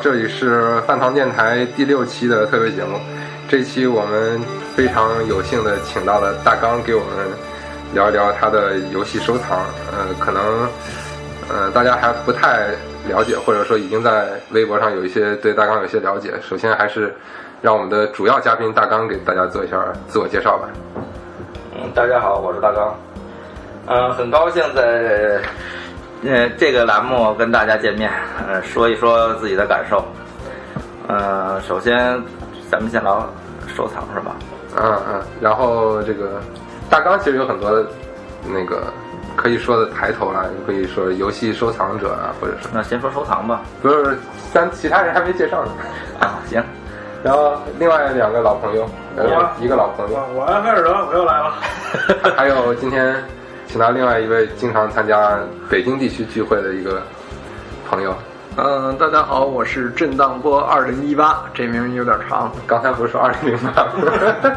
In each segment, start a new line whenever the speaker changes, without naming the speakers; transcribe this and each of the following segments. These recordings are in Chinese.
这里是饭堂电台第六期的特别节目。这期我们非常有幸的请到了大刚给我们聊一聊他的游戏收藏。呃，可能呃大家还不太了解，或者说已经在微博上有一些对大刚有一些了解。首先还是让我们的主要嘉宾大刚给大家做一下自我介绍吧。
嗯，大家好，我是大刚。嗯、很高兴在呃这个栏目跟大家见面，呃，说一说自己的感受。呃，首先咱们先聊收藏是吧？
嗯嗯，然后这个大纲其实有很多那个可以说的抬头啊，可以说游戏收藏者啊，或者是
那先说收藏吧。
不是咱其他人还没介绍呢。
啊，行，
然后另外两个老朋友，呃
我，
一个老朋友，
我安菲尔德，我又来了。
还有今天请到另外一位经常参加北京地区聚会的一个朋友。
嗯，大家好，我是震荡波二零一八，这名有点长，
刚才不是说二零零八吗？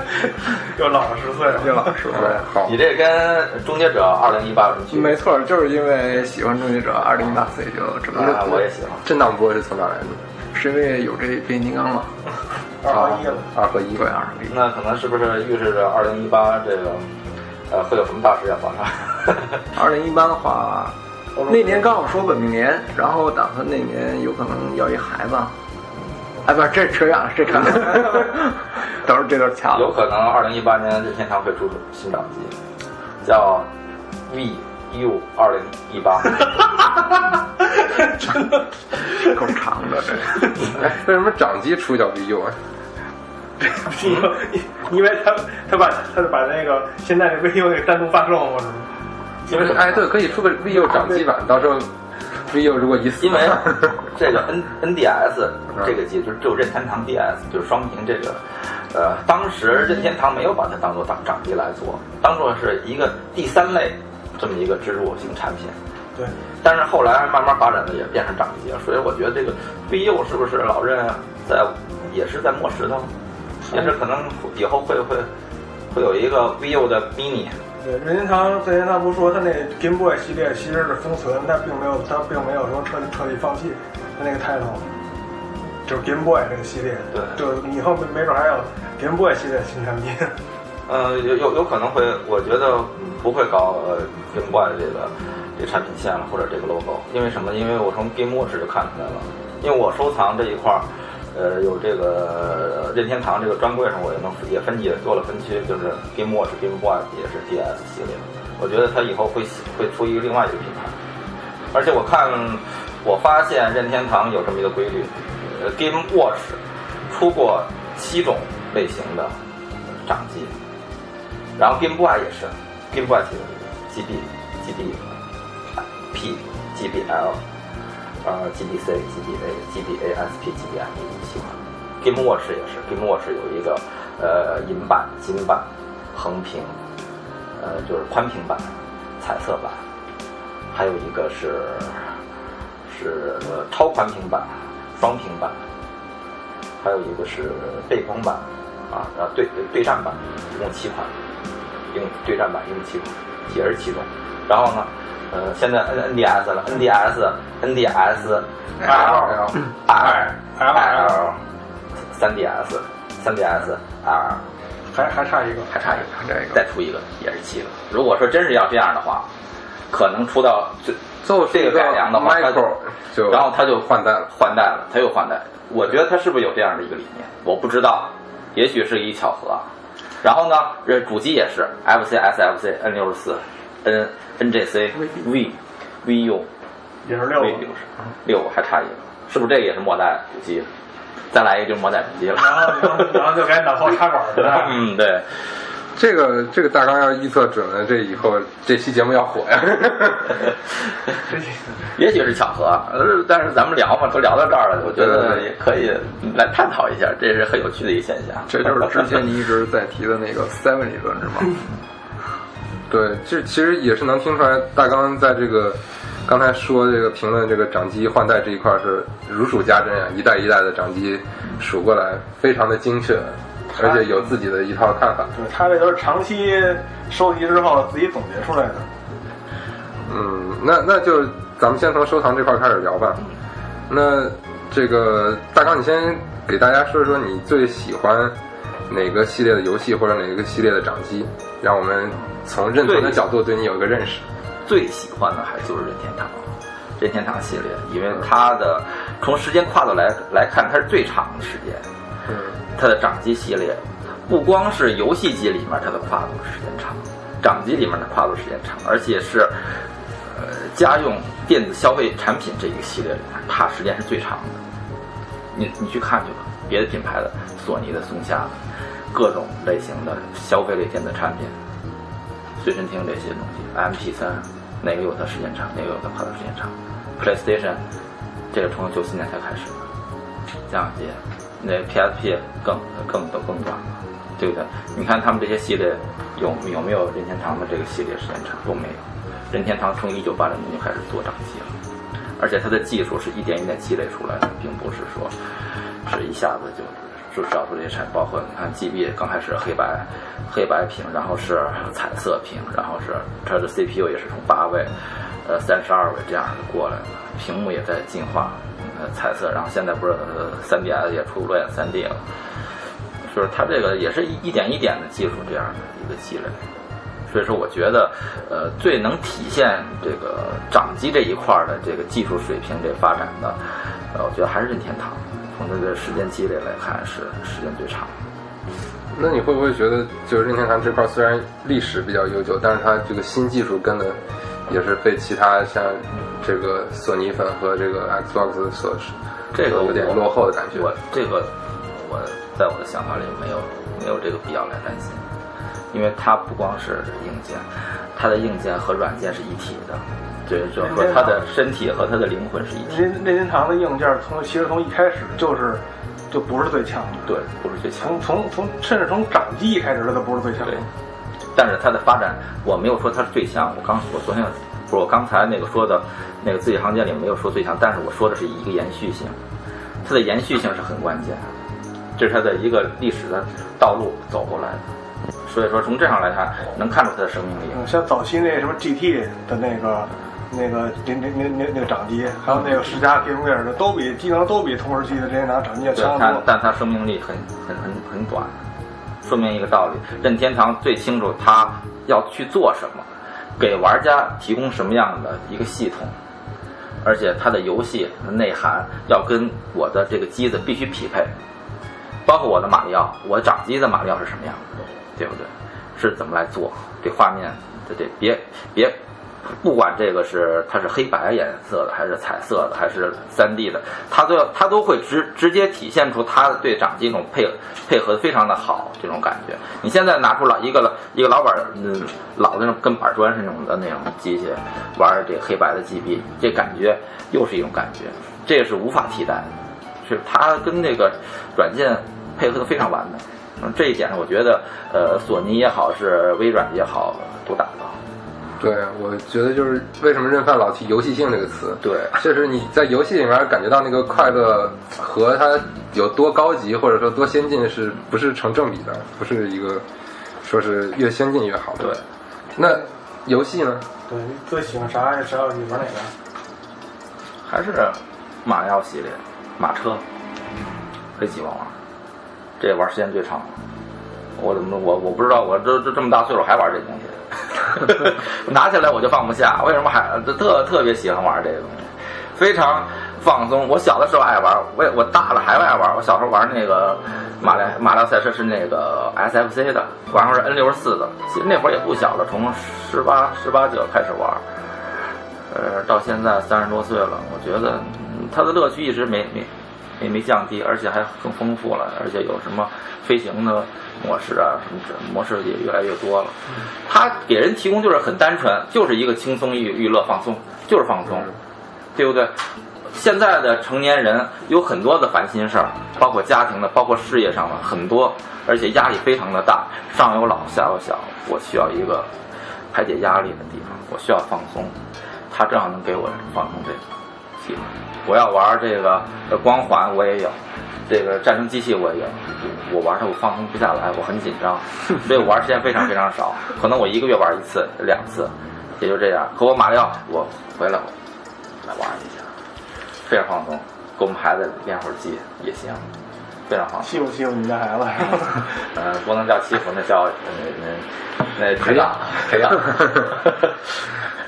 又老了十岁了，又老了十岁。
好
你，这跟终结者二零一八有什么区别？
没错，就是因为喜欢终结者二零一八，所以就这么
啊，我也喜欢。
震荡波是从哪来的？
是因为有这变形金刚嘛？
啊，二合一。
对，二合一。
那可能是不是预示着二零一八这个呃会有什么大事要发生？
二零一八的话，那年刚好说本命年，然后打算那年有可能要一孩子。哎，不是，这扯远了，这看，等会儿这段掐了。
有可能二零一八年任天堂会出新掌机，叫 VU 二零一八。
够长的这。
哎，为什么掌机出叫 VU 啊？
因 为因为他他把他把那个现在的 VU 那个单独发售嘛，是吗？
因为哎，对，可以出个 VU 掌机版，到时候 VU 如果一死，
因为这个 N NDS 这个机就是只有任天堂 DS，就是双屏这个，呃，当时任天堂没有把它当做掌掌机来做，当做是一个第三类这么一个植入型产品。
对，
但是后来慢慢发展的也变成掌机了，所以我觉得这个 VU 是不是老任在也是在磨石头，也是可能以后会会会有一个 vivo 的 mini。
对，任天堂任天堂不是说他那 Game Boy 系列其实是封存，但并没有他并没有说彻底彻底放弃他那个 title，就是 Game Boy 这个系列。
对
就以后没没准还有 Game Boy 系列新产品。
呃，有有有可能会，我觉得不会搞呃 Game Boy 这个这个产品线了，或者这个 logo，因为什么？因为我从 Game Watch 就看出来了，因为我收藏这一块儿，呃，有这个任天堂这个专柜上，我也能也分也做了分区，就是 Game Watch、Game Boy 也是 DS 系列，我觉得它以后会会出一个另外一个品牌，而且我看我发现任天堂有这么一个规律，呃，Game Watch 出过七种类型的掌机。然后 Game Boy 也是，Game Boy 几个 GB、GB、P、GBL，呃 GBC、GBA、GBA、SP、GBM 七款。Game Watch 也是，Game Watch 有一个呃银版、金版、横屏，呃就是宽屏版、彩色版，还有一个是是呃超宽屏版、双屏版，还有一个是背光版啊，然后对对战版，一共七款。一共对战版一共七款，也是七种。然后呢，呃，现在 N NDS 了，NDS NDS L R L 三 DS 三 DS R
还还差一个，
还差一个，
这个
再出一个也是七个。如果说真是要这样的话，可能出到最
最后这
个改良的话，它
就
然后它就
换代了。
换代了，它又换代。我觉得它是不是有这样的一个理念？我不知道，也许是一巧合。然后呢，这主机也是 FC、SFC、N 六十四、N NGC、V、VU、
也是六
V
个。
六十六，还差一个，是不是这个也是末代主机？再来一个就是末代主机了。
然后然后就该脑后插管去了。
嗯，对，
这个这个大纲要预测准了，这以后这期节目要火呀！
也许是巧合，呃，但是咱们聊嘛，都聊到这儿了，我觉得也可以来探讨一下，这是很有趣的一个现象。
这就是之前你一直在提的那个 Seven 理论是吗？
对，这其实也是能听出来，大纲在这个刚才说这个评论这个掌机换代这一块是如数家珍啊，一代一代的掌机数过来，非常的精确，而且有自己的一套看法。
对他这都是长期收集之后自己总结出来的。
嗯，那那就咱们先从收藏这块开始聊吧。那这个大刚，你先给大家说一说你最喜欢哪个系列的游戏或者哪个系列的掌机，让我们从认同的角度对你有一个认识。
最喜欢的还就是任天堂，任天堂系列，因为它的从时间跨度来来看，它是最长的时间。
嗯，
它的掌机系列，不光是游戏机里面它的跨度时间长，掌机里面的跨度时间长，而且是呃家用电子消费产品这一个系列里面，它时间是最长的。你你去看去吧，别的品牌的，索尼的、松下的，各种类型的消费类电子产品，随身听这些东西，MP 三，哪个有它时间长，哪个有它跨度时间长？PlayStation，这个从九四年才开始的，降级，那 PSP 更更都更短了，对不对？你看他们这些系列有有没有任天堂的这个系列时间长都没有，任天堂从一九八零年就开始做掌机了。而且它的技术是一点一点积累出来的，并不是说是一下子就就找出这些产品。包括你看 GB 刚开始黑白黑白屏，然后是彩色屏，然后是它的 CPU 也是从八位呃三十二位这样过来的，屏幕也在进化，呃彩色，然后现在不是呃 3DS 也出裸眼三 D 了，就是它这个也是一一点一点的技术这样的一个积累。所以说，我觉得，呃，最能体现这个掌机这一块的这个技术水平这发展的，呃，我觉得还是任天堂。从这个时间积累来看，是时间最长。
那你会不会觉得，就是任天堂这块虽然历史比较悠久，但是它这个新技术跟的也是被其他像这个索尼粉和这个 Xbox 所
这个
有点落后的感觉。
我这个我在我的想法里没有没有这个必要来担心。因为它不光是硬件，它的硬件和软件是一体的，就是就是说它的身体和它的灵魂是一体的。
任任天堂的硬件从其实从一开始就是就不是最强的，
对，不是最强
从。从从甚至从掌机一开始它都不是最强的
对。，但是它的发展，我没有说它是最强。我刚我昨天不是我刚才那个说的那个字里行间里没有说最强，但是我说的是一个延续性，它的延续性是很关键，这是它的一个历史的道路走过来的。所以说从这上来看，能看出它的生命力。
嗯，像早期那什么 GT 的那个、那个、那那那那那个掌机，还有那个世嘉 Game Gear 的，都比机能都比同时期的任天堂掌机要强。
但它生命力很很很很短，说明一个道理：任天堂最清楚它要去做什么，给玩家提供什么样的一个系统，而且它的游戏的内涵要跟我的这个机子必须匹配，包括我的马里奥，我掌机的马里奥是什么样的，对不对？是怎么来做这画面？这这别别。不管这个是它是黑白颜色的，还是彩色的，还是三 D 的，它都要它都会直直接体现出它对掌机这种配配合的非常的好这种感觉。你现在拿出老一个一个老板嗯老的那种跟板砖是那种的那种机器玩这黑白的 GB，这感觉又是一种感觉，这个是无法替代的，是它跟那个软件配合的非常完美。嗯，这一点上我觉得呃索尼也好是微软也好都达到。
对，我觉得就是为什么任范老提游戏性这个词，
对
确实你在游戏里面感觉到那个快乐和它有多高级或者说多先进是不是成正比的？不是一个说是越先进越好的。
对，
那游戏呢？
对你最喜欢啥啥游戏？玩哪个？
还是马里奥系列，马车，很喜欢玩，这玩时间最长。我怎么我我不知道，我这这这么大岁数还玩这东西，拿起来我就放不下。为什么还特特别喜欢玩这个东西？非常放松。我小的时候爱玩，我我大了还爱玩。我小时候玩那个马里马里奥赛车是那个 SFC 的，然后是 N 六十四的。其实那会儿也不小了，从十八十八九开始玩，呃，到现在三十多岁了，我觉得嗯它的乐趣一直没没没没降低，而且还更丰富了，而且有什么飞行的模式啊，什么这模式也越来越多了。它给人提供就是很单纯，就是一个轻松娱娱乐放松，就是放松。对不对？现在的成年人有很多的烦心事儿，包括家庭的，包括事业上的很多，而且压力非常的大，上有老下有小，我需要一个排解压力的地方，我需要放松，它正好能给我放松这个。我要玩这个呃光环，我也有。这个战争机器我也有，我玩它我放松不下来，我很紧张，所以我玩时间非常非常少，可能我一个月玩一次两次，也就这样。和我马里奥，我回来我来玩一下，非常放松。给我们孩子练会儿机也行，非常好。
欺负欺负你们家孩子？
呃，不能叫欺负，那叫那那那培养培养。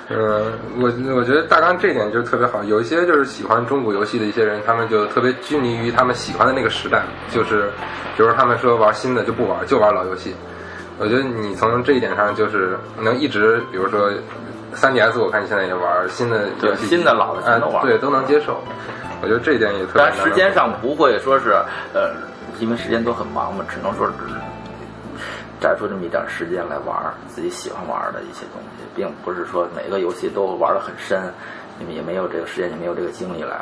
嗯，我我觉得大纲这点就特别好。有一些就是喜欢中古游戏的一些人，他们就特别拘泥于他们喜欢的那个时代，就是，比如说他们说玩新的就不玩，就玩老游戏。我觉得你从这一点上就是能一直，比如说三 DS，我看你现在也玩新的游戏，
对新的老的全都玩
哎对，都能接受。我觉得这一点也特别。
但时间上不会说是呃，因为时间都很忙嘛，只能说是摘出这么一点时间来玩自己喜欢玩的一些东西，并不是说每个游戏都玩得很深，你们也没有这个时间，也没有这个精力来。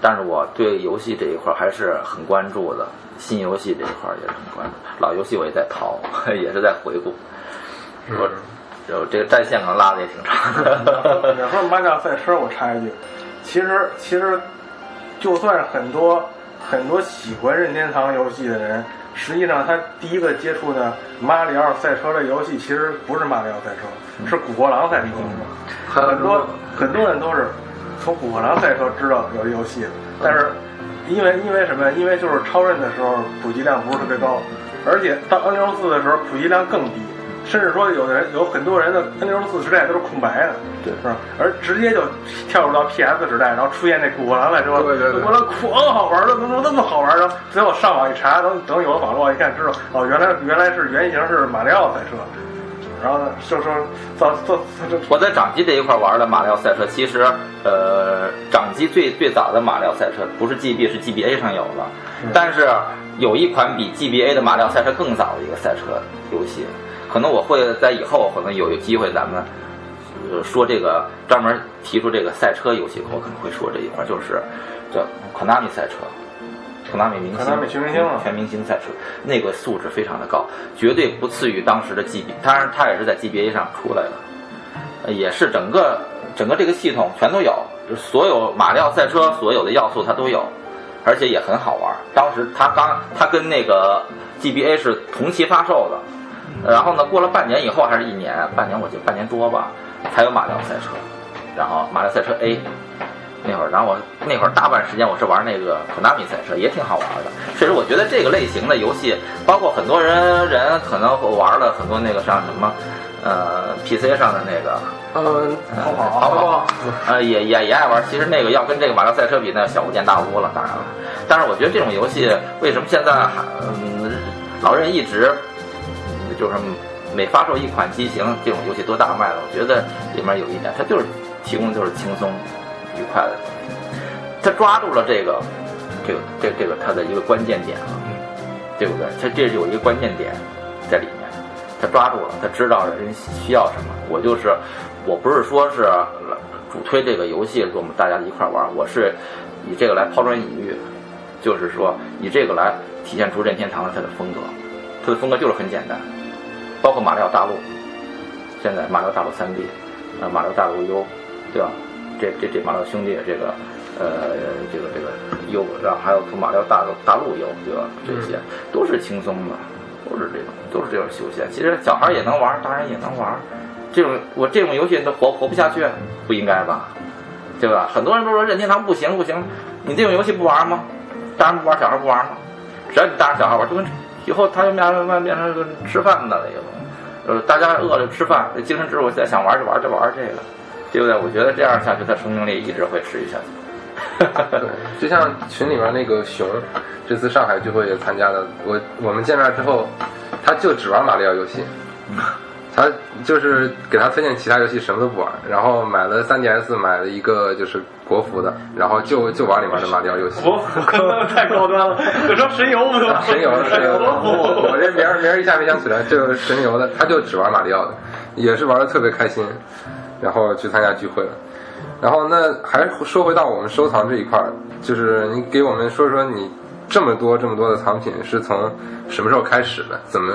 但是我对游戏这一块还是很关注的，新游戏这一块也是很关注，老游戏我也在淘，也是在回顾。说就这个战线可能拉的也挺长的。
你说马里奥赛车，我插一句，其实其实，就算很多很多喜欢任天堂游戏的人，实际上他第一个接触的马里奥赛车的游戏，其实不是马里奥赛车，是古惑狼赛车。很多很多人都是从古惑狼赛车知道有游戏的，但是因为因为什么？因为就是超任的时候普及量不是特别高，而且到 N 六四的时候普及量更低。甚至说，有的人有很多人的 N 六四时代都是空白的，
对
是吧？而直接就跳入到 PS 时代，然后出现那古惑狼赛车，
对对对
我说酷，哦，好玩的，怎么能那么好玩呢？最后上网一查，等等有了网络一看，知道哦，原来原来是原型是马里奥赛车，然后呢，就说造造
我在掌机这一块玩的马里奥赛车，其实呃，掌机最最早的马里奥赛车不是 GB 是 GBA 上有的，但是有一款比 GBA 的马里奥赛车更早的一个赛车游戏，可能我会在以后可能有机会咱们呃说这个专门提出这个赛车游戏，我可能会说这一块，就是叫 Konami 赛车。Konami 明星
全明星啊
全明星赛车，那个素质非常的高，绝对不次于当时的 GB，当然它也是在 GBA 上出来的，呃也是整个整个这个系统全都有，就是所有马里奥赛车所有的要素它都有，而且也很好玩。当时它刚它跟那个 GBA 是同期发售的，然后呢过了半年以后还是一年，半年我记得半年多吧，才有马里奥赛车，然后马里奥赛车 A。那会儿，然后我那会儿大半时间我是玩那个 Konami 赛车，也挺好玩的。确实，我觉得这个类型的游戏，包括很多人人可能会玩了很多那个像什么，呃，PC 上的那个，
嗯，
呃跑跑，呃，也也也爱玩。其实那个要跟这个马里奥赛车比，那小巫见大巫了，当然了。但是我觉得这种游戏为什么现在还嗯老任一直嗯就是每发售一款机型，这种游戏多大卖了？我觉得里面有一点，它就是提供就是轻松愉快的东西，它抓住了这个这个这这个它的一个关键点啊，对不对？它这是有一个关键点在里面，他抓住了，他知道人需要什么。我就是，我不是说是主推这个游戏，我们大家一块儿玩儿，我是以这个来抛砖引玉，就是说以这个来体现出任天堂的它的风格，它的风格就是很简单，包括马里奥大陆，现在马里奥大陆三 D，啊，马里奥大陆 U，对吧？这这这马里奥兄弟这个。呃，这个这个 U，然后还有从马里奥大陆大陆 U，对吧？这些都是轻松的，都是这种，都是这种休闲。其实小孩也能玩，大人也能玩，这种我这种游戏都活活不下去，不应该吧？对吧？很多人都说任天堂不行不行，你这种游戏不玩吗？大人不玩，小孩不玩吗？只要你大人小孩玩，就跟以后他就慢慢慢变成个吃饭的了。呃，大家饿了就吃饭，精神支柱现在想玩就玩就玩这个，对不对？我觉得这样下去，他生命力一直会持续下去。
对，就像群里面那个熊，这次上海聚会也参加了。我我们见面之后，他就只玩马里奥游戏，他就是给他推荐其他游戏什么都不玩，然后买了 3DS，买了一个就是国服的，然后就就玩里面的马里奥游戏。
我可能太高端了，我说神游不都
神游，神游，我我这名儿名儿一下没想起来，就是神游的，他就只玩马里奥的，也是玩的特别开心，然后去参加聚会了。然后那还说回到我们收藏这一块儿，就是你给我们说说你这么多这么多的藏品是从什么时候开始的？怎么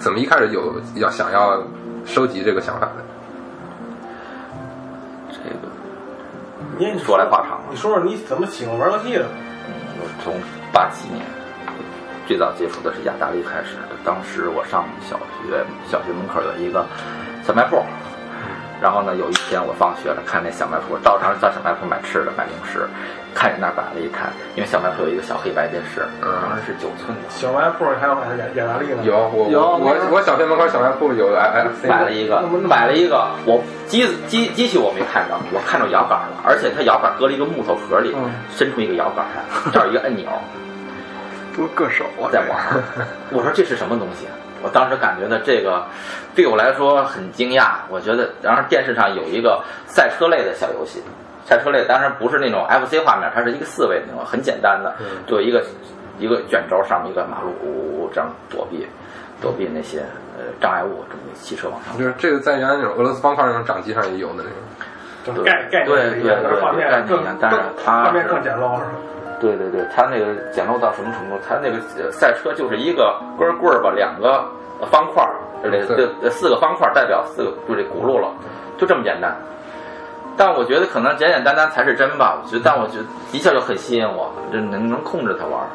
怎么一开始有要想要收集这个想法的？
这个
你
说来话长了
你说说你怎么喜欢玩游戏的？
我从八七年最早接触的是雅达利开始的，当时我上小学，小学门口有一个小卖部。然后呢，有一天我放学了，看那小卖部，照常到小卖部买吃的、买零食，看见那儿摆了一摊，因为小卖部有一个小黑白电视，当时是九寸的，
小卖部还有雅雅达利呢？
有我
有
我我我小学门口小卖部有 FC
买了一个，买了一个，我机子机机器我没看着，我看着摇杆了，而且它摇杆搁了一个木头盒里，伸出一个摇杆来，这儿有一个按钮，
多硌手啊！
在玩。我说这是什么东西？我当时感觉到这个对我来说很惊讶。我觉得，然后电视上有一个赛车类的小游戏，赛车类当然不是那种 FC 画面，它是一个四位那种很简单的，就一个一个卷轴上面一个马路这样躲避躲避那些呃障碍物，这么汽车往上。
就是这个在原来那种俄罗斯方块那种掌机上也有的那种。
就是概念
对对
念是一样，但是画面
概念
更
一样但是它
画面更简陋是吧？
对对对，它那个简陋到什么程度？它那个呃赛车就是一个根棍儿吧，两个呃方块儿，这这四个方块儿代表四个就这轱辘了，就这么简单。但我觉得可能简简单单才是真吧，我觉得，但我觉得一下就很吸引我，这能能控制它玩儿。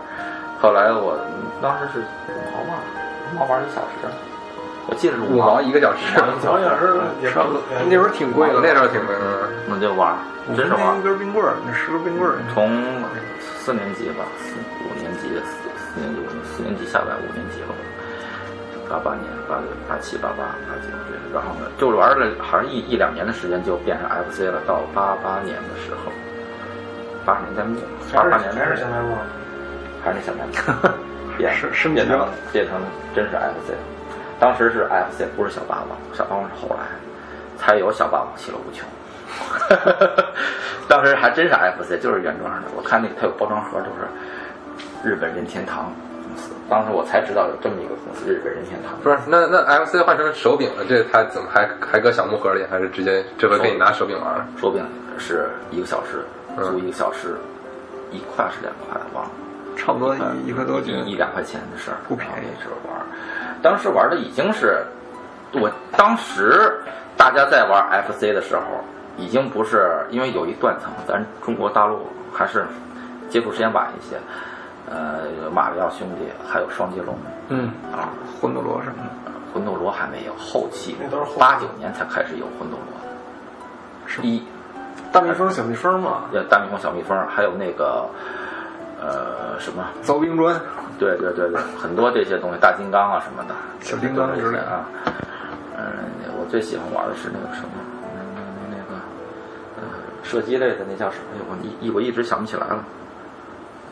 后来我当时是五毛吧，五毛玩一小时，我记得是
五毛一个小时，
好像是也
差不多，那时候挺贵的，
那时候挺贵的。
那就玩儿，真是玩儿
一。根冰棍儿，那十个冰棍儿，
从四年级吧，四五年级，四四年级，五年四年级下来五年级了，八八年，八六、八七、八八、八九对，然后呢，就玩了好像一一两年的时间就变成 FC 了。到八八年的时候，八十年代末，八
还
八年
是还是小卖部。
还是那小卖部，变
是升级
变成
了
变成真是 FC。当时是 FC，不是小霸王，小霸王是后来才有小霸王其乐无穷。当时还真是 FC，就是原装的。我看那个它有包装盒，就是日本任天堂公司。当时我才知道有这么一个公司，日本任天堂。
不是，那那 FC 换成手柄了，这它怎么还还搁小木盒里？还是直接这回给你拿手柄玩了？
手柄是一个小时，
嗯
租一个小时，一块是两块，忘了。
差不多一一块多斤，
一两块钱的事儿，
不便宜
那时候玩儿，当时玩的已经是，我当时大家在玩 FC 的时候，已经不是因为有一断层，咱中国大陆还是接触时间晚一些。呃，马里奥兄弟还有双截龙。
嗯，
啊，
魂斗罗什么的，
魂斗罗还没有，后期
那都是
八九年才开始有魂斗罗。
是
一。
大蜜蜂、小蜜蜂嘛，
呃大蜜蜂、小蜜蜂，还有那个呃什么？
凿冰砖，
对对对对，很多这些东西，大金刚啊什么的，
小金刚之类的。
啊。嗯，我最喜欢玩的是那个什么，射击类的那叫什么？哎我一一我一直想不起来了。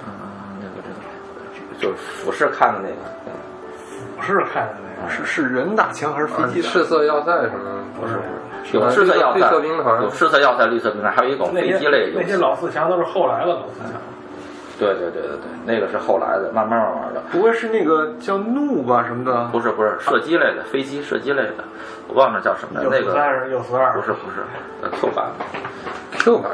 嗯、那个这个就是俯视看的那个，
俯视看的那个，
是是人打枪还是飞机打？
赤色要塞什么？
不是
是
有赤色要
绿
塞，
色兵团
有赤色要塞、绿色兵团，还有一种飞机类的游戏
那些。老四强都是后来的老四强。
对对对对对，那个是后来的，慢慢慢慢的。
不会是那个叫怒吧什么的？
不是不是射击类的，飞机射击类的，我忘了叫什么了。
有
那个
四三是有四二，
不是不是，呃，Q 版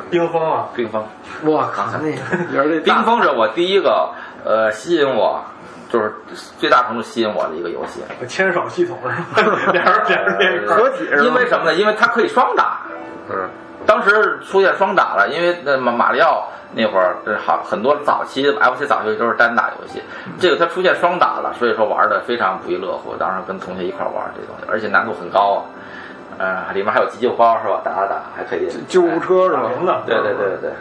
冰封啊，
冰封。
我靠，那
冰封是我第一个呃吸引我，就是最大程度吸引我的一个游戏。
牵手系统是吧？俩人俩人？
因为什么呢？因为它可以双打。
嗯，
当时出现双打了，因为那马马里奥那会儿这好很多早期 FC 早期都是单打游戏，这个它出现双打了，所以说玩的非常不亦乐乎。当时跟同学一块玩这东西，而且难度很高啊。呃，里面还有急救包是吧？打打打还可以。
救护车是吧？
人呢？
对对对对对，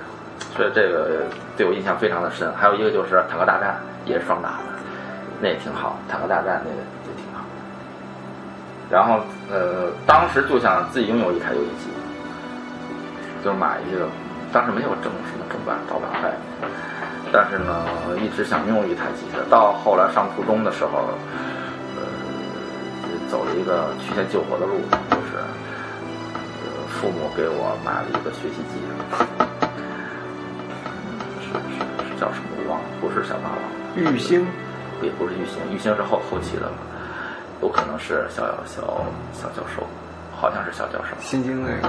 所以这个对我印象非常的深。还有一个就是坦克大战，也是双打的，那也挺好。坦克大战那个也挺好。然后呃，当时就想自己拥有一台游戏机，就买一个，当时没有正什么正版盗版卖，但是呢，一直想拥有一台机子。到后来上初中的时候，呃，走了一个曲线救国的路，就是。呃父母给我买了一个学习机，是是是叫什么我忘了，不是小霸王，
玉兴，
也不是玉兴，玉兴是后后期的了，有可能是小小小教授，好像是小教授，
新京那个，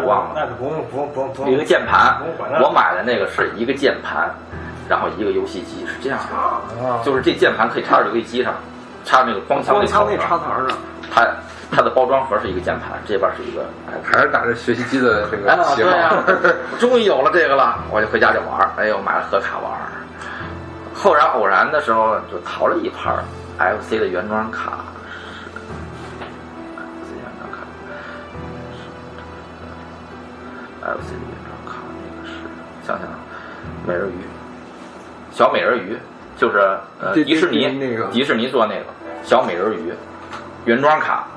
我忘了。
那个不用不用不用不用
一个键盘我买的那个是一个键盘，然后一个游戏机，是这样的，
啊
就是这键盘可以插到游戏机上，插那个光枪
那插头上，
它它的包装盒是一个键盘，这边是一个
还是打着学习机的这个
哎，
旗号。
对呀、终于有了这个了，我就回家就玩儿。哎呦，买了盒卡玩儿。后然偶然的时候就淘了一盘儿 FC 的原装卡，FC 原装卡，FC 的原装卡那个是想想，美人鱼，小美人鱼，就是呃迪士尼
那个
迪士尼做那个小美人鱼原装卡，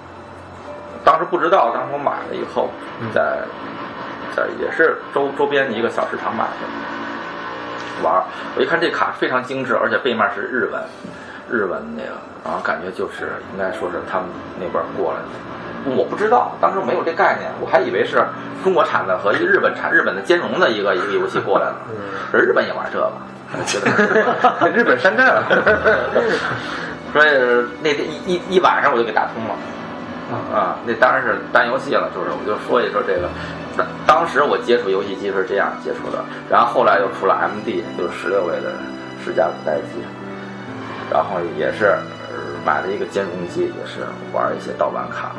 当时不知道，当时我买了以后，在在也是周周边一个小市场买的，玩儿。我一看这卡非常精致，而且背面是日文，日文那个，然后感觉就是应该说是他们那边过来的。我不知道，当时没有这概念，我还以为是中国产的和一个日本产日本的兼容的一个一个游戏过来了，而日本也玩这个，
日本山寨了。
所以那天一一一晚上我就给打通了。啊，那当然是单游戏了，就是我就说一说这个，当当时我接触游戏机是这样接触的，然后后来又出了 MD，就是十六位的十加五代机，然后也是呃买了一个兼容机，也是玩一些盗版卡，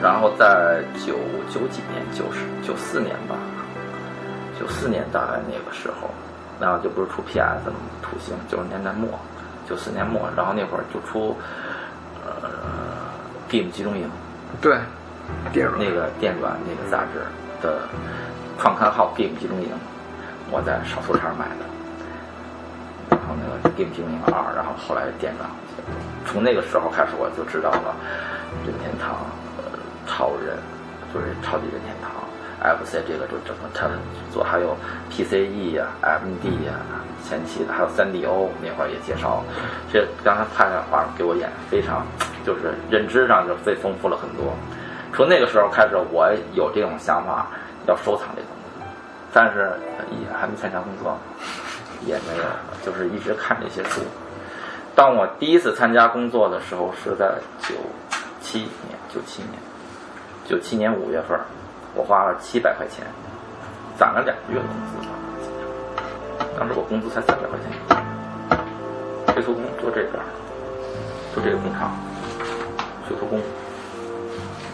然后在九九几年，九十九四年吧，九四年大概那个时候，然后就不是出 PS 了吗？土星九十年代末，九四年末，然后那会儿就出呃 Game 集中营
对，电软
那个电软那个杂志的创刊号 Game 集中营，我在少数场买的。然后那个 Game 集中营二，然后后来电软，从那个时候开始我就知道了任天堂、呃超人，就是超级任天堂。FC 这个就整个他的做，还有 PCE 呀、MD 呀、前期的，还有 3DO 那会儿也介绍。这刚才拍的画给我演非常，就是认知上就最丰富了很多。从那个时候开始，我有这种想法，要收藏这东西，但是也还没参加工作，也没有，就是一直看这些书。当我第一次参加工作的时候是在九七年，九七年，九七年五月份，我花了七百块钱，攒了两个月的工资吧。当时我工资才三百块钱一天，推出工做这边儿，做这个工厂，学徒工。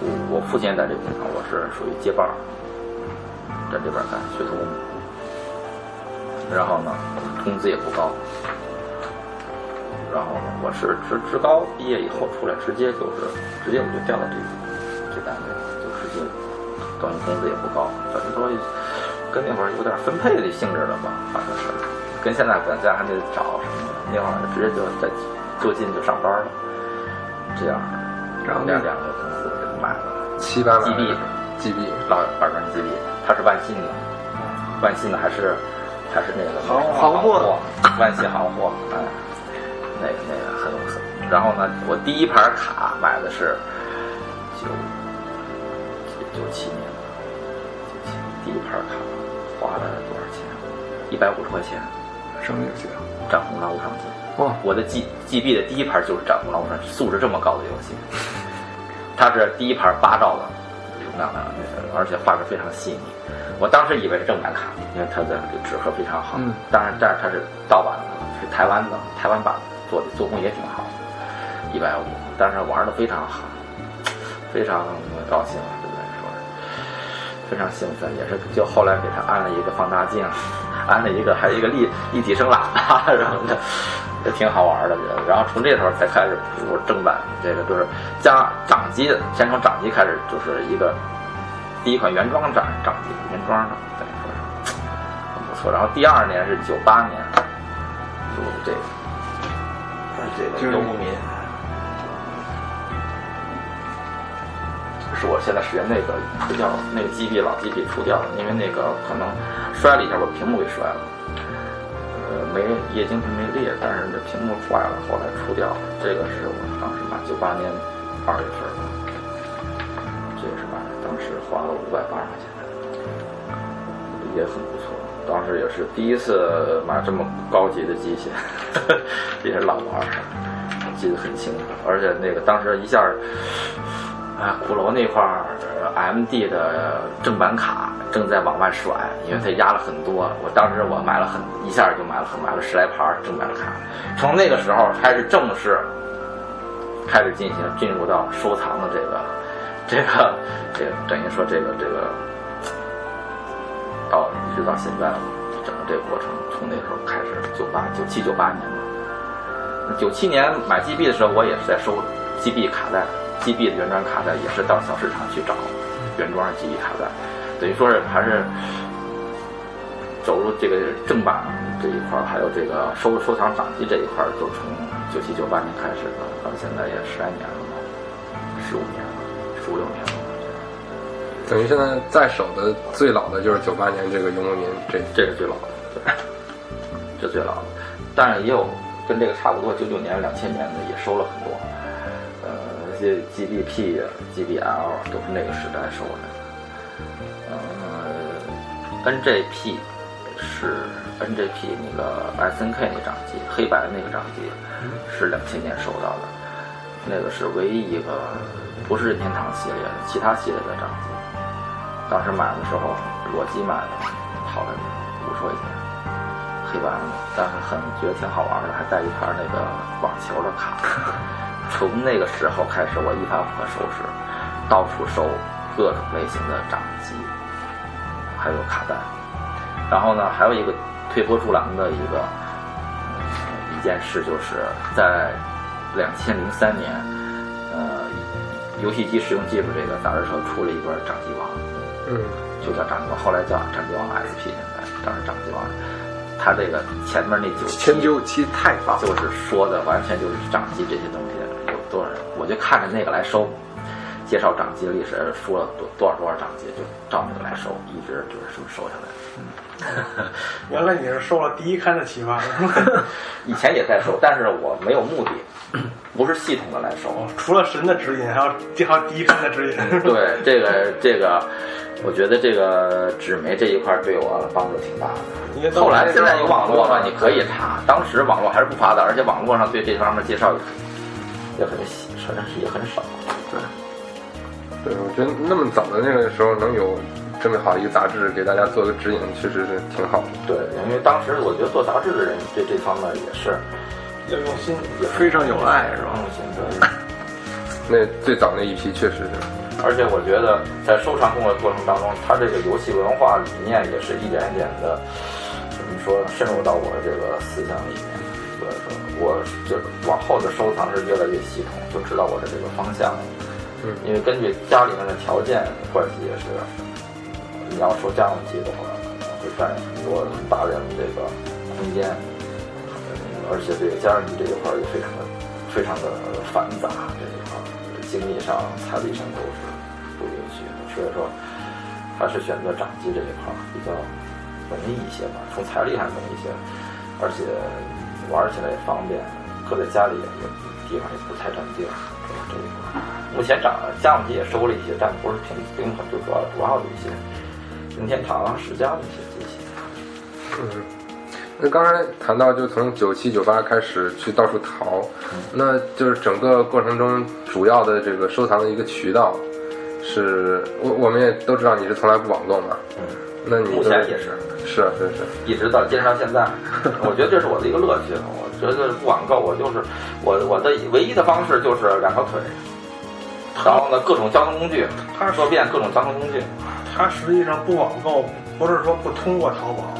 我我父亲在这个工厂，我是属于接班儿，在这边干学徒工。然后呢，工资也不高。然后呢，我是职职高毕业以后出来，直接就是直接我就调到这个这单位，等于工资也不高，等于说跟那会儿有点分配的性质了吧，反正是，跟现在管家还得找什么的，那会儿直接就在就近就上班了，这样，
然后
两两个公司就买了。
七八万
GB
GB，
老板砖 GB，它是万信的，万信的还是还是那个
行货，
万信行货，哎，那个那个很很。然后呢，我第一盘卡买的是九九七年，一盘卡花了多少钱？一百五十块钱，
什么游戏？
战红狼无双机。
哇，
我的 G G B 的第一盘就是战红狼无双，素质这么高的游戏。它是第一盘八兆的容量的，而且画质非常细腻。我当时以为是正版卡，因为它的纸盒非常好。
嗯
当然，但是它是盗版的，是台湾的，台湾版做的，做工也挺好，一百五，但是玩的非常好，非常高兴，非常兴奋，也是就后来给他安了一个放大镜，安了一个还有一个立立体声喇叭什么的，就挺好玩的。然后从这时候才开始，比如正版这个就是加掌机的，先从掌机开始，就是一个第一款原装掌掌机，原装的，等于说是很不错。然后第二年是九八年，入这个，这
就是
个游牧民。是我现在使用那个出掉了，那个机臂老机臂出掉了，因为那个可能摔了一下，把屏幕给摔了。呃，没液晶屏没裂，但是这屏幕坏了，后来出掉了。这个是我当时买，九八年二月份的，这个是买，当时花了五百八十块钱，也很不错。当时也是第一次买这么高级的机器，也是老玩儿，记得很清楚。而且那个当时一下。啊，鼓楼那块儿，M D 的正版卡正在往外甩，因为它压了很多。我当时我买了很一下就买了很买了十来盘正版卡。从那个时候开始正式开始进行进入到收藏的这个这个这个等于说这个这个到一直到现在整个这个过程，从那时候开始，九八九七九八年嘛。九七年买 G B 的时候，我也是在收 G B 卡带。GB 的原装卡带也是到小市场去找原装的 GB 卡带，等于说是还是走入这个正版这一块，还有这个收收藏掌机这一块儿，就从九七九八年开始的，到现在也十来年了嘛，十五年了，十五六年了。
等于现在在手的最老的就是九八年这个游牧民，这
这是最老的，对，这最老的，但是也有跟这个差不多，九九年、两千年的也收了很多。这 G D P、，G D L 都是那个时代收的。呃，NJP 是 NJP 那个 SNK 那掌机，黑白的那个掌机是两千年收到的。那个是唯一一个不是任天堂系列的，其他系列的掌机。当时买的时候，裸机买的，好了五十块钱，黑白的，但是很觉得挺好玩的，还带一盘那个网球的卡。从那个时候开始，我一发不可收拾，到处收各种类型的掌机，还有卡带。然后呢，还有一个推波助澜的一个一件事，就是在两千零三年，呃，游戏机使用技术这个杂志上出了一本掌机王，
嗯，
就叫掌机王，后来叫掌机王 SP，现在当时掌机王。它这个前面那九
前九期太棒，
就是说的完全就是掌机这些东西。多少人？我就看着那个来收，介绍掌机历史，说了多多少多少掌机，就照那个来收，一直就是这么收下来。
原来你是受了第一刊的启发，
以前也在收，但是我没有目的，不是系统的来收。
除了神的指引，还有还有第一刊的指引。
对，这个这个，我觉得这个纸媒这一块对我帮助挺大的。后来现在有网络了，你可以查，当时网络还是不发达，而且网络上对这方面介绍也。也很细，实但是也很少。
对，对，我觉得那么早的那个时候能有这么好一个杂志给大家做个指引，确实是挺好的。
对，因为当时我觉得做杂志的人对这方面也是
要用心，
也非常有爱，是吧？
用心对。
那最早那一批确实是，
而且我觉得在收藏工作过程当中，他这个游戏文化理念也是一点一点的，怎么说深入到我这个思想里面。所以说，我这往后的收藏是越来越系统，就知道我的这个方向。
嗯，
因为根据家里面的条件关系也是，你要说家用机的话，可能会占很多很大量的这个空间，而且这个家用机这一块也非常的非常的繁杂，这一块精力上、财力上都是不允许的。所以说，还是选择掌机这一块比较容易一些吧，从财力上容易一些，而且。玩起来也方便，搁在家里也地方也不太占地儿，这一块。目前掌家用机也收了一些，但不是挺并很就主要主要的一些任天堂、世嘉的一些机器。
嗯，那刚才谈到就从九七九八开始去到处淘，那就是整个过程中主要的这个收藏的一个渠道，是我我们也都知道你是从来不网购嘛，
嗯，
那你
目前也是。
是啊，是是，
一直到坚持到现在，我觉得这是我的一个乐趣。我觉得不网购，我就是我我的唯一的方式就是两条腿，然后呢，各种交通工具，他说遍各种交通工具。
他实际上不网购，不是说不通过淘宝，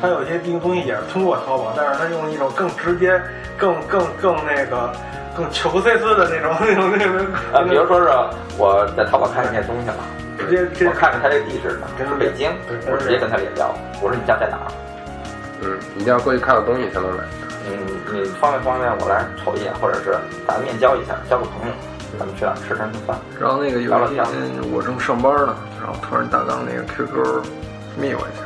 他有些东东西也是通过淘宝，但是他用一种更直接、更更更那个更求 C 斯的那种那种那种
呃，比如说是我在淘宝看一件东西了，我看着他这地址呢
这
是北京，我直接跟他联聊，我说你家在哪儿？
嗯，一定要过去看到东西才能买。
嗯，你方便不方便我来瞅一眼，或者是咱面交一下，交个朋友，咱们去哪儿吃顿饭？
然后那个有一天我正上班呢，然后突然大刚那个 QQ 密我一下，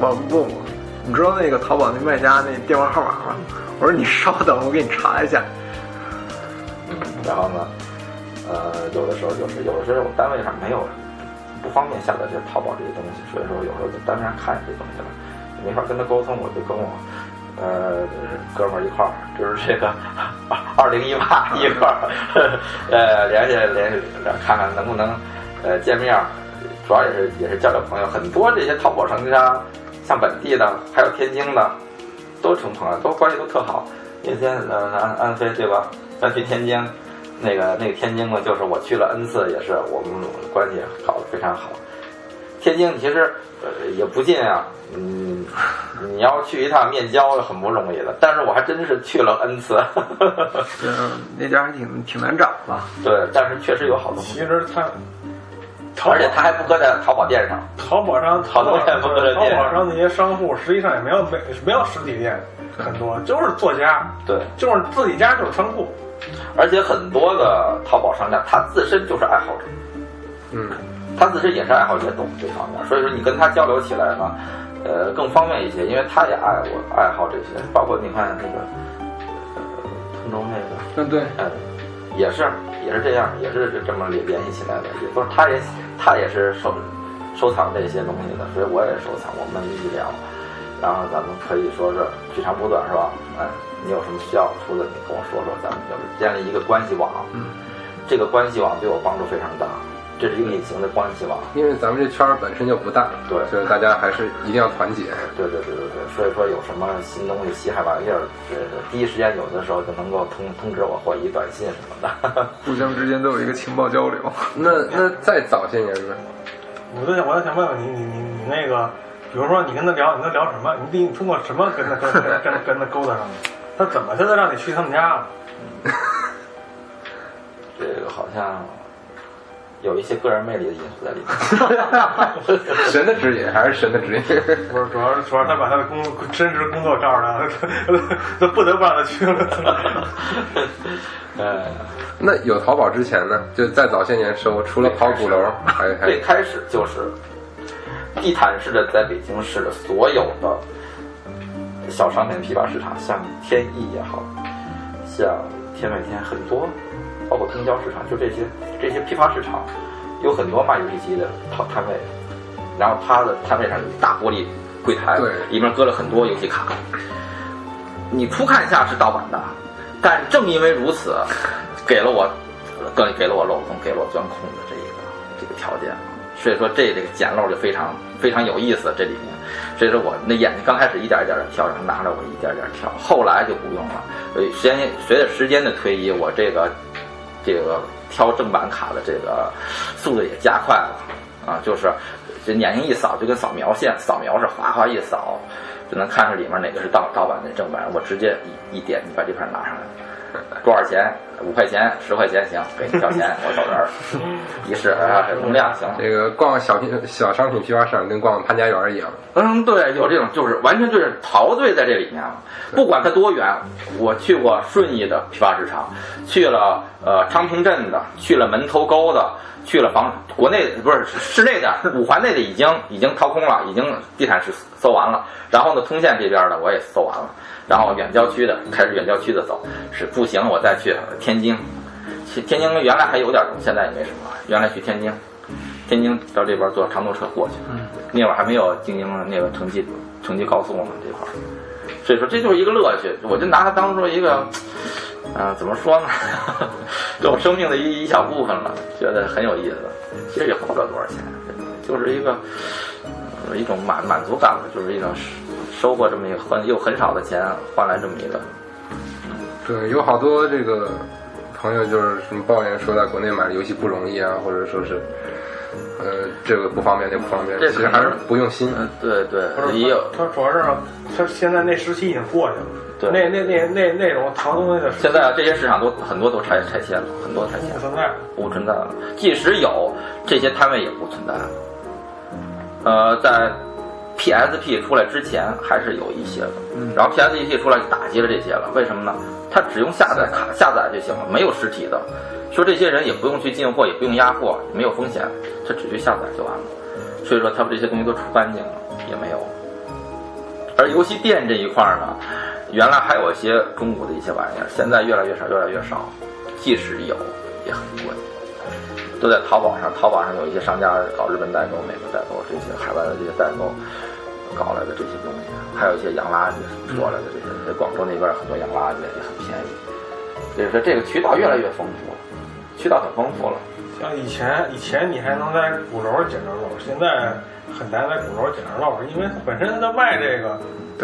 我问我，你知道那个淘宝那卖家那电话号码吗？我说你稍等，我给你查一下。
嗯，然后呢，呃，有的时候就是有的时候我单位上没有不方便下载这淘宝这些东西，所以说有时候就单位上看这东西了，没法跟他沟通，我就跟我呃哥们儿一块儿，就是这个 二零一八 一块儿，呃联系联系看看能不能呃见面儿，主要也是也是交交朋友，很多这些淘宝商家，像本地的还有天津的，都成朋友，都关系都特好。那天呃安安飞对吧？咱去天津，那个那个天津呢，就是我去了 N 次，也是我们关系搞得非常好。天津其实呃也不近啊，嗯，你要去一趟面交很不容易的，但是我还真是去了 N 次，
嗯，那家还挺挺难找的。
对，但是确实有好东西，
其实它，
而且他还不搁在淘宝店上，
淘宝上
淘宝店不搁在
淘，宝上那些商户实际上也没有没没有实体店，很多就是作家，
对，
就是自己家就是仓库，
而且很多的淘宝商家他自身就是爱好者，
嗯，
他自身也是爱好者，也懂这方面，所以说你跟他交流起来呢，呃，更方便一些，因为他也爱我爱好这些，包括你看那个，呃，通州那个，
嗯，对，
嗯，也是也是这样，也是这么联联系起来的，也不是他也他也是收收藏这些东西的，所以我也收藏，我们一聊，然后咱们可以说是取长补短是吧？嗯，你有什么需要出的，你跟我说说，咱们就是建立一个关系网，
嗯，
这个关系网对我帮助非常大，这是一个隐形的关系网。
因为咱们这圈儿本身就不大，
对
所以大家还是一定要团结。
对对对对对，所以说有什么新东西、稀罕玩意儿，呃，第一时间有的时候就能够通通知我或一短信什么的。
互相之间都有一个情报交流。
那那再早些年呢？
我就想我就想问问你你你你那个，比如说你跟他聊，你跟他聊什么？你得通过什么跟他跟跟跟跟他勾搭上的？他怎么才能让你去他们家了？
这个好像有一些个人魅力的因素在里面。
神的指引还是神的指引？
不是，主要是主要是他把他的工真实工作告诉他，他他不得不让他去了。
呃，
那有淘宝之前呢？就在早些年时候，除了跑鼓楼，还还
最开始就是地毯式的，在北京市的所有的小商品批发市场，像天意也好，像天外天很多，包括东郊市场，就这些这些批发市场，有很多卖游戏机的摊摊位，然后他的摊位上有一大玻璃柜台，
对
里面搁了很多游戏卡。你初看一下是盗版的，但正因为如此，给了我，更给了我漏洞，给了我钻空的这一个这个条件。所以说这这个捡漏就非常非常有意思，这里面。所以说我那眼睛刚开始一点一点的跳，然后拿着我一点点跳，后来就不用了。所以时间随着时间的推移，我这个这个挑正版卡的这个速度也加快了啊，就是这眼睛一扫就跟扫描线扫描是哗哗一扫，就能看出里面哪个是盗盗版的正版。我直接一一点，你把这盘拿上来，多少钱？五块钱、十块钱，行，给你交钱，我走人儿。一试啊，容量行。
这个逛小品小商品批发市场跟逛潘家园一样。
嗯，对，有这种就是完全就是陶醉在这里面了。不管它多远，我去过顺义的批发市场，去了呃昌平镇的，去了门头沟的，去了房国内不是市内的五环内的已经已经掏空了，已经地毯式搜完了。然后呢，通县这边的我也搜完了，然后远郊区的开始远郊区的走，是不行我再去天津。去天津原来还有点现在也没什么。原来去天津，天津到这边坐长途车过去，那会儿还没有京津那个城际城际高速呢这块儿，所以说这就是一个乐趣，我就拿它当做一个，嗯、怎么说呢，对我生命的一一小部分了，觉得很有意思。其实也花不了多少钱，就是一个、呃一种满满足感吧，就是一种收获这么一个很又很少的钱换来这么一个，
对，有好多这个朋友就是什么抱怨说在国内买游戏不容易啊，或者说是呃，这个不方便，那不方便，
这
其实还是不用心。
嗯，对对，也有。
他主要是他现在那时期已经过去了，
对
那那那那那种淘东西的
现在这些市场都很多都拆拆迁了，很多拆迁
不存在。
不存在了。即使有这些摊位也不存在了。呃，在 PSP 出来之前还是有一些的，然后 PSP 出来就打击了这些了。为什么呢？它只用下载卡下载就行了，没有实体的。说这些人也不用去进货，也不用压货，没有风险，他只去下载就完了。所以说他把这些东西都出干净了，也没有。而游戏店这一块呢，原来还有一些中古的一些玩意儿，现在越来越少，越来越少。即使有，也很贵，都在淘宝上。淘宝上有一些商家搞日本代购、美国代购，这些海外的这些代购搞来的这些东西，还有一些洋垃圾过来的这些。在广州那边很多洋垃圾也很便宜，所以说这个渠道越来越丰富了，渠道很丰富了。
像以前以前你还能在鼓楼捡着肉，现在很难在鼓楼捡着肉，因为本身他卖这个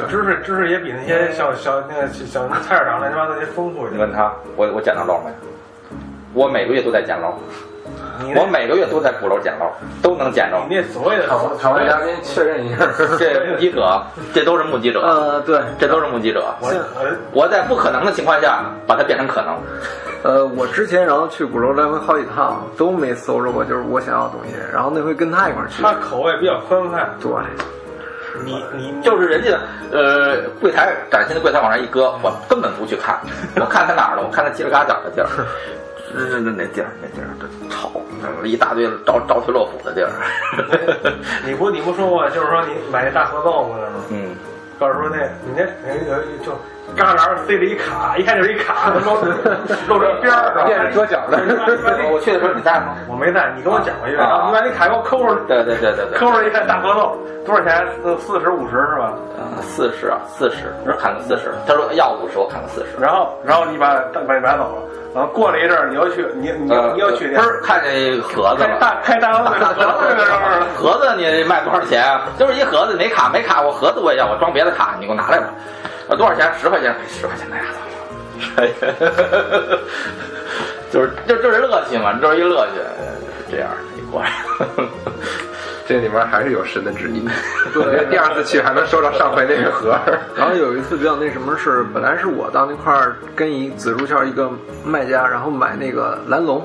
知识知识也比那些小小那个小小菜市场乱七八糟那些丰富。
你问他，我我捡着漏没？我每个月都在捡漏，我每个月都在鼓楼捡漏，都能捡着
你。那所谓的
场场外嘉宾确认一下，
这目击者，这都是目击者，
呃，对，
这都是目击者。
我我
我在不可能的情况下把它变成可能。
呃，我之前然后去鼓楼来回好几趟，都没搜着过就是我想要的东西。然后那回跟他一块儿去，
他口味比较宽泛，
对，
你你
就是人家呃柜台崭新的柜台往上一搁，我根本不去看，我看他哪儿了？我看他叽里嘎角的地儿，那那那那地儿那地儿这吵，一大堆着着推落斧的地儿。
你不你不说过，就是说你买那大合奏吗？
嗯，
到时候那你那那个就旮旯塞了一卡，一看就是一卡，露露着一边儿，
垫着桌角的。
我去的时候你在吗？
我没在，你跟我讲过一遍，
啊
然后你把那卡给我抠出来，
对对对对对。
抠出来一看大合奏多少钱？呃，四十五十是吧？
呃，四十啊，四十，我砍个四十。他说要五十，我砍个四十。
然后然后你把把你买走了，然后过了一阵儿你要去你你
呃
你要去
不是看见盒子
开
了。
大开大合奏合奏的时候，
盒子你卖多少钱啊？就是一盒子没卡没卡，我盒子我也要，我装别的卡，你给我拿来吧。啊，多少钱？十块钱，十块钱拿走了。就是就就是乐趣嘛，就是一乐趣，就是这样一块儿。
这里面还是有神的旨意。对，第二次去还能收到上回那个盒。
然后有一次比较那什么是，本来是我到那块儿跟一紫竹桥一个卖家，然后买那个蓝龙，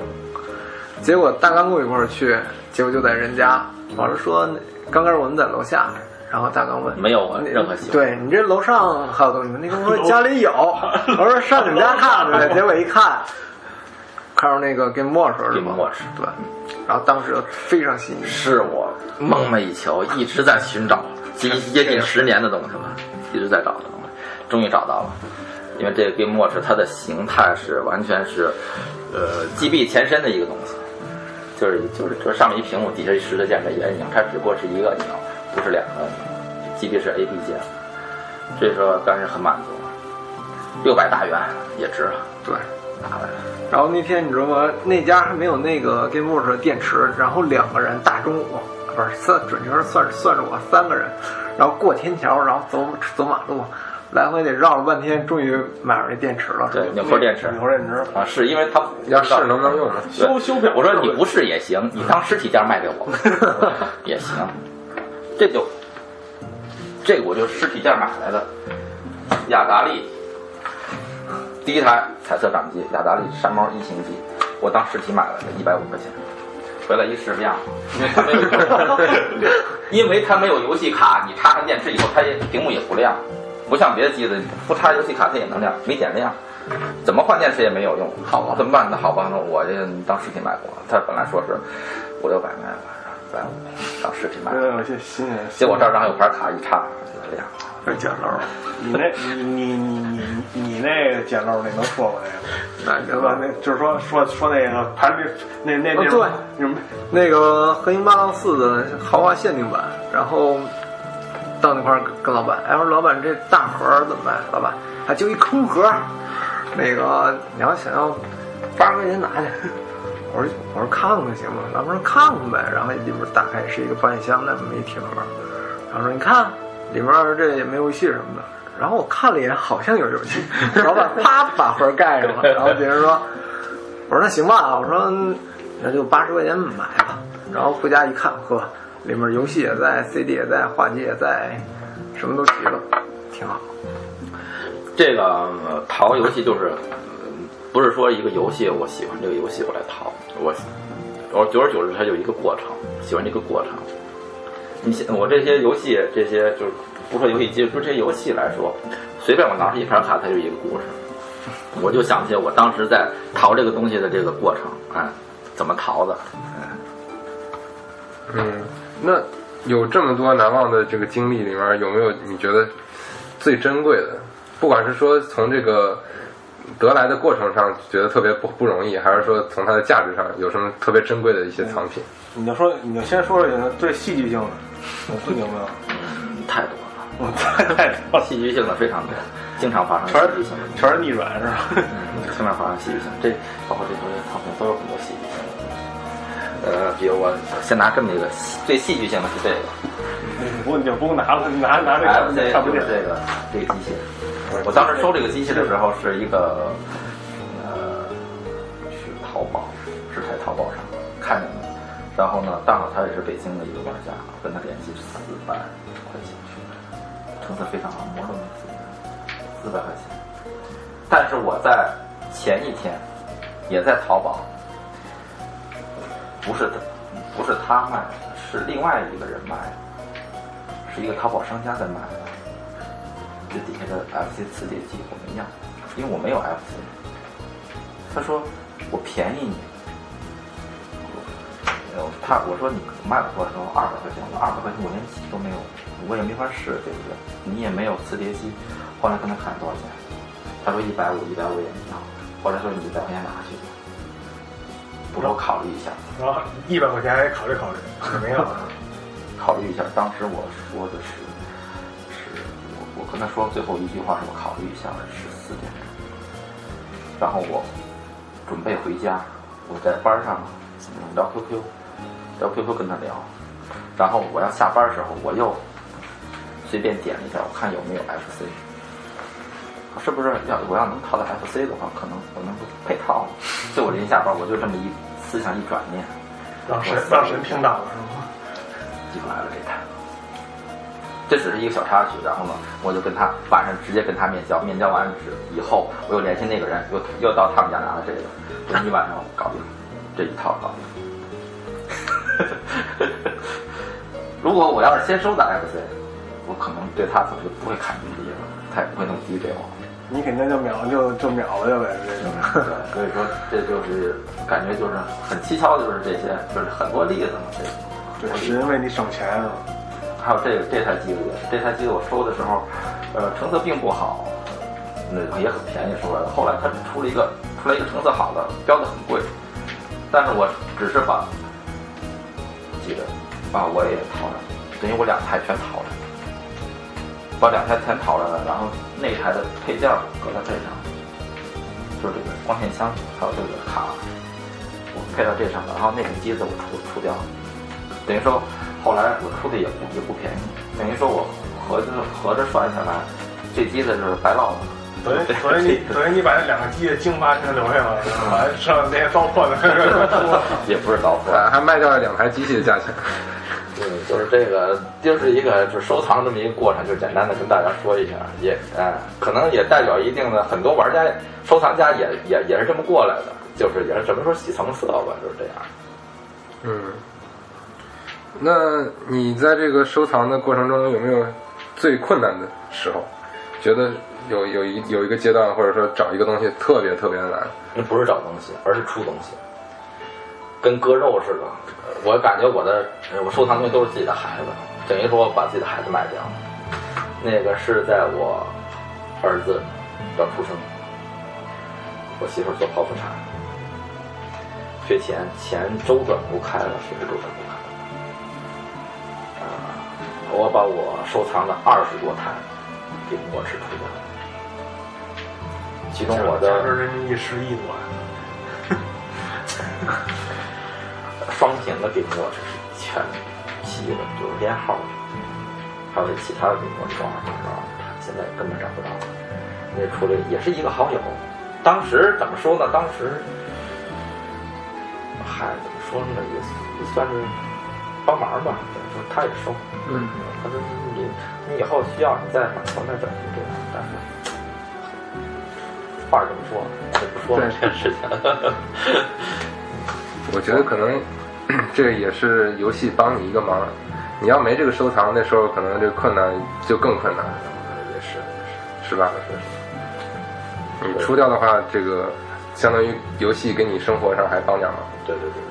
结果大刚跟我一块儿去，结果就在人家，老师说刚开始我们在楼下，然后大刚问
没有任何。
对你这楼上还有东西吗？那个我说 家里有，我说上你们家看看去，结果一看，看着那个 Game Watch 是
Game
吗
Watch
对，然后当时非常吸引，
是我梦寐以求，一直在寻找，接接近十年的东西了，一直在找的东西，终于找到了。因为这个 Game Watch 它的形态是完全是，呃，GB 前身的一个东西，就是就是就是上面一屏幕，底下一十字键的一个按钮，它只不过是一个按钮，不是两个，GB 是 A B 键，所以说当时很满足，六百大元也值了，
对。然后那天你知道吗？那家还没有那个 Game Watch 的电池，然后两个人大中午，不是算准确是算算着我三个人，然后过天桥，然后走走马路，来回得绕了半天，终于买着这电池了。
对，纽扣电池
纽扣电池
啊，是因为它
要试能不能用呢？
对
修修表
我说你不试也行，你当实体店卖给我 也行，这就这个我就实体店买来的，雅达利第一台彩色掌机，雅达利山猫一星机，我当实体买来的，一百五块钱。回来一试亮，因为它没有，因为它没有游戏卡，你插上电池以后，它也屏幕也不亮，不像别的机子，不插游戏卡它也能亮，没点亮。怎么换电池也没有用，好吧，怎么办？那好吧，那我这当实体买过，他本来说是五六百卖吧，一百五当实体买，
真的有些新人。
结果这儿上有牌卡一插就亮了。
这捡漏，
你那，你你你你你你那个捡漏那能说过那个？
那
对吧？那就是说说说那个排列，那那那
对
那
个黑鹰八杠四的豪华限定版，然后到那块儿跟老板，哎，我说老板这大盒儿怎么卖？老板，啊，就一空盒儿，那个你要想要八十块钱拿去。我说我说看看行吗？老板说看看呗，然后里边打开是一个保险箱那么一铁盒，然后说你看里面这也没游戏什么的。然后我看了一眼，好像有游戏。老板啪把盒盖上了，然后别人说：“我说那行吧，我说那就八十块钱买吧。”然后回家一看，呵，里面游戏也在，CD 也在，画机也在，什么都齐了，挺好。
这个淘游戏就是，不是说一个游戏我喜欢这个游戏我来淘，我我久而久之它有一个过程，喜欢这个过程。你像我这些游戏，这些就是不说游戏机，就这些游戏来说，随便我拿出一盘卡，它就一个故事。我就想起我当时在淘这个东西的这个过程，哎，怎么淘的，
嗯，那有这么多难忘的这个经历里面，有没有你觉得最珍贵的？不管是说从这个得来的过程上觉得特别不不容易，还是说从它的价值上有什么特别珍贵的一些藏品？
你就说，你就先说说最戏剧性的，有有没有？
太多了，
我太太多了，
戏剧性的非常多，经常发生
全是。全是逆转是吧？
嗯，经常发生戏剧性，这包括这些唱片都有很多戏剧性的。呃，比如我先拿这么一个戏最戏剧性的是这个
不，你就不拿了，拿拿这个看不见。
这个这个机器。我当时收这个机器的时候是一个呃，去淘宝，是在淘宝上看见的。然后呢，正好他也是北京的一个玩家，跟他联系四百块钱去买，成色非常好，模都能自己四百块钱。但是我在前一天也在淘宝，不是他，不是他卖的，是另外一个人卖的，是一个淘宝商家在卖的。这底下的 FC 磁碟机我没要，因为我没有 FC。他说我便宜你，呃，他我说你卖我多少？二百块钱，我二百块钱我连洗都没有，我也没法试，对不对？你也没有磁碟机。后来跟他看多少钱，他说一百五，一百五也没要。后来说你一百块钱拿去吧，我说我考虑一下。
然后一百块钱还考虑考虑，也没有。
考虑一下。当时我说的是，是我我跟他说最后一句话是我考虑一下是四点钟，然后我准备回家，我在班上嗯聊 QQ，聊 QQ 跟他聊，然后我要下班的时候我又随便点了一下，我看有没有 FC。是不是要我要能套到 FC 的话，可能我能配套。所以我临下班我就这么一思想一转念，
让神让神听到了是吗？
寄过来了这台。这只是一个小插曲，然后呢，我就跟他晚上直接跟他面交，面交完之以后，我又联系那个人，又又到他们家拿了这个，这一晚上搞定，这一套搞定。如果我要是先收的 FC，我可能对他可能就不会砍这么低了，他也不会那么低给我。
你肯定就秒就就秒了就呗，这
对，所以说这就是感觉就是很蹊跷，就是这些，就是很多例子嘛，这
个对，是因为你省钱？
还有这个这台机子也是，这台机子我收的时候，呃，成色并不好，那也很便宜收来的。后来它出了一个出来一个成色好的，标的很贵，但是我只是把记得把我也淘了，等于我两台全淘了，把两台全淘了，然后那台的配件搁在这上，就是这个光线枪还有这个卡，我配到这上了，然后那个机子我出出掉了，等于说。后来我出的也不也不便宜，等于说我合着合着算下来，这机子是白落了。
等于等于你 所以你把那两个机的精华全留下了，把剩下那些糟粕的
也不是糟粕，
还卖掉了两台机器的价钱。
嗯，就是这个，就是一个就是收藏这么一个过程，就简单的跟大家说一下，也哎，可能也代表一定的很多玩家、收藏家也也也是这么过来的，就是也是怎么说洗层色吧，就是这样。
嗯。那你在这个收藏的过程中有没有最困难的时候？觉得有有一有一个阶段，或者说找一个东西特别特别难？
那不是找东西，而是出东西，跟割肉似的。我感觉我的我收藏东西都是自己的孩子，等于说我把自己的孩子卖掉。那个是在我儿子要出生，我媳妇做剖腹产，缺钱，钱周转不开了，确实周转不开了。啊。我把我收藏的二十多台给墨池出掉了，其中我的
人民币十亿多，
双屏的给墨池是全齐了，就是连号，还有其他的给墨池二十二，现在根本找不到了。那出来也是一个好友，当时怎么说呢？当时，嗨，怎么说呢也也算是帮忙吧，等于说他也收，
嗯，
他说你你以后需要你再把头再转去这样，但是话是这么说，就不说了这件事情。
我觉得可能 这个也是游戏帮你一个忙。你要没这个收藏，那时候可能这个困难就更困难，
也是
是吧？你出掉的话，这个相当于游戏给你生活上还帮点忙。
对对对。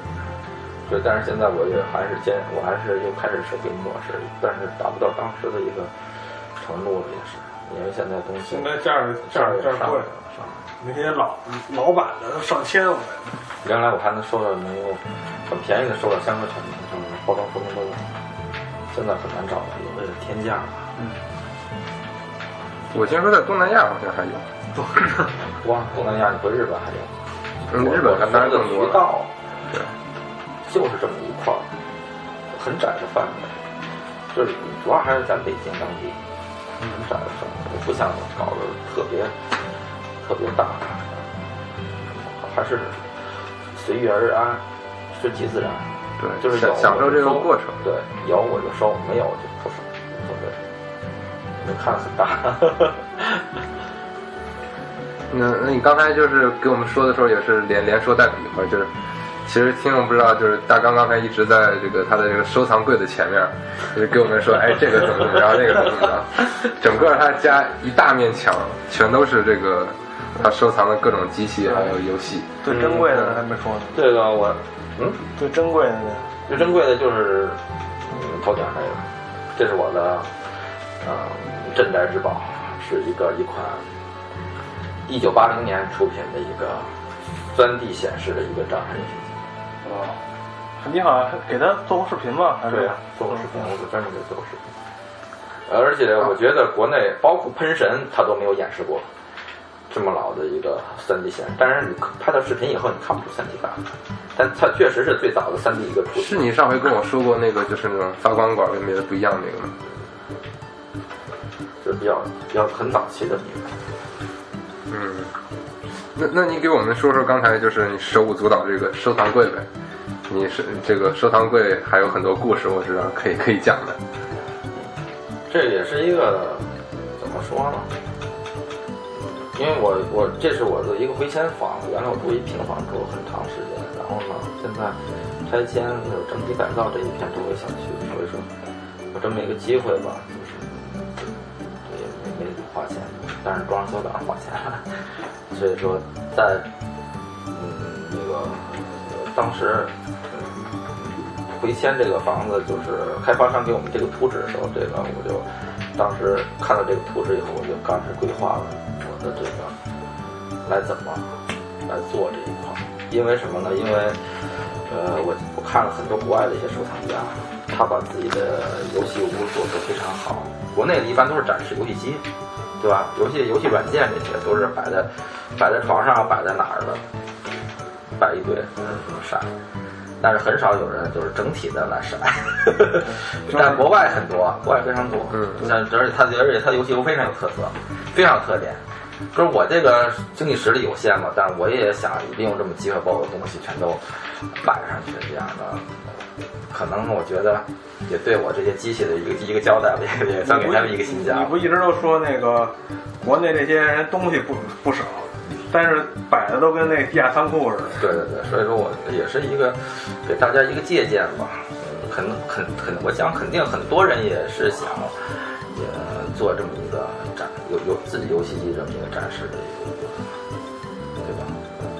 对，但是现在我也还是坚，我还是又开始手柄模式，但是达不到当时的一个程度了，也是，因为现在东西
现在价儿价儿价儿贵
上来了，上来了。
那些老老版的都上千，我感觉。
原来我还能收到能够很便宜的收到香河产品，就是包装说明都有，现在很难找了，有的是天价嗯。
我听说在东南亚好像还有，
哇，东南亚你回日本还有？
嗯，日本还当然更多了。
渠道
对，
就是这么一块儿，很窄的范围，就是主要还是咱北京当地，很窄的范围，不像搞得特别特别大，还是随遇而安，顺其自然。
对，
就是有
享享受这个过程。
对，有我就收，没有就不收，无所谓。你看很大，
那那你刚才就是给我们说的时候，也是连连说带比划，就是其实听众不知道，就是大刚刚才一直在这个他的这个收藏柜的前面，就是给我们说，哎，这个怎么怎么着，那个怎么着，整个他家一大面墙全都是这个他收藏的各种机器还有游戏。
最珍贵的还没说呢，
这个我，嗯，
最珍贵的呢，
最珍贵的就是嗯头顶这个，这是我的呃镇宅之宝，是一个一款一九八零年出品的一个三 D 显示的一个障碍游戏机。
哦，你好像给他做过视频吗？还是
对，做过视频，我专门给做过视频。而且我觉得国内包括喷神，他都没有演示过这么老的一个三 D 显示。当然，你拍到视频以后，你看不出三 D 感，但它确实是最早的三 D 一个出品。
是你上回跟我说过那个就是那种发光管跟别的不一样那个吗？
就是比较比较很早期的那个。
嗯，那那你给我们说说刚才就是你手舞足蹈这个收藏柜呗？你是这个收藏柜还有很多故事，我知道可以可以讲的。
这也是一个怎么说呢？因为我我这是我的一个回迁房，原来我住一平房住了很长时间，然后呢，现在拆迁就是整体改造这一片周围小区，所以说有这么一个机会吧，花钱，但是装修倒是花钱，所以说在嗯那个当时。回迁这个房子，就是开发商给我们这个图纸的时候，这个我就当时看到这个图纸以后，我就开始规划了我的这个来怎么来做这一块。因为什么呢？因为呃，我我看了很多国外的一些收藏家，他把自己的游戏屋做得非常好。国内的一般都是展示游戏机，对吧？游戏游戏软件这些都是摆在摆在床上，摆在哪儿的，摆一堆，嗯，这么晒。但是很少有人就是整体的来晒，但国外很多，国外非常多。
嗯，
但而且它而且它游戏都非常有特色，非常有特点。就是我这个经济实力有限嘛，但是我也想利用这么机会把我的东西全都摆上去，这样的，可能我觉得也对我这些机器的一个一个交代，也也算给他们一个新家。
你不一直都说那个国内这些人东西不不少，但是摆的都跟那地下仓库似的。
对对对，所以说我也是一个给大家一个借鉴吧。嗯，肯肯肯，我想肯定很多人也是想也做这么一个展，有有自己游戏机这么一个展示的一个，对吧？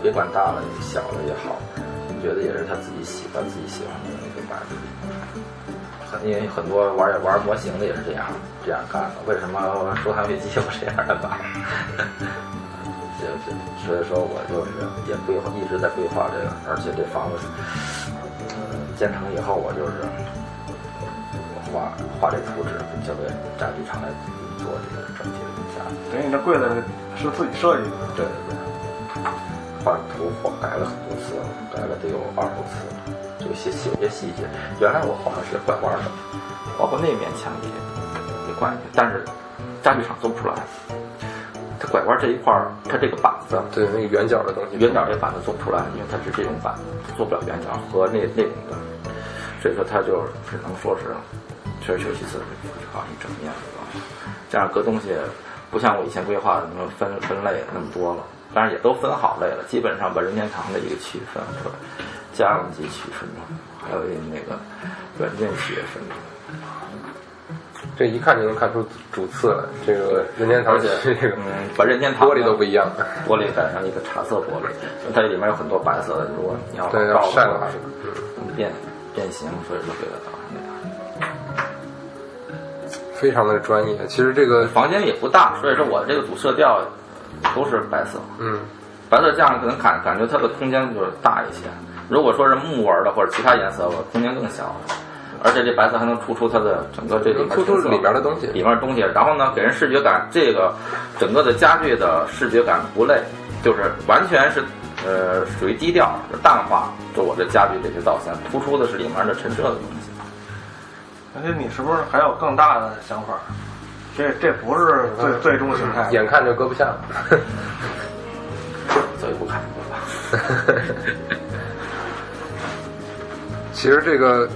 别管大了小了也好，我觉得也是他自己喜欢自己喜欢的一个摆设。很因为很多玩玩模型的也是这样这样干的，为什么收藏飞机我这样的摆？就是所以说我就是也规划一直在规划这个，而且这房子呃建成以后，我就是画画这图纸，交给家具厂来做这个整体的。
等于你这柜子是自己设计的。
对对对，画图画改了很多次，改了得有二十多次了。这个些细些细节，原来我画的是拐弯的，包括那面墙也也怪，但是家具厂做不出来。它拐弯这一块儿，它这个板子，
对那个圆角的东西，
圆角这板子做不出来，因为它是这种板子，做不了圆角和那那种的，所以说它就只能说是确实休息次好一整面？这样搁东西不像我以前规划的那么分分类那么多了，但是也都分好类了，基本上把任天堂的一个区分出来，家用机区分出来，还有那个软件区分出来。
这一看就能看出主次来。这个任天堂
而且
这个
嗯，把任天堂
玻璃都不一样，
玻璃改成一个茶色玻璃，它这里面有很多白色的，如果你要
晒的话
话，变变形，所以说给它搞成那样。
非常的专业。其实这个，
房间也不大，所以说我这个主色调都是白色，
嗯，
白色这样可能感感觉它的空间就是大一些。如果说是木纹的或者其他颜色，我空间更小，而且这白色还能突出它的整个这里面
突出里面的东西
里面的东西，然后呢，给人视觉感，这个整个的家具的视觉感不累，就是完全是呃属于低调淡化，就我这家具这些造型，突出的是里面的陈设的东西。
而且你是不是还有更大的想法？这这不是最最终形态。
眼看就搁不下了。
走一步看一步吧。
其实这个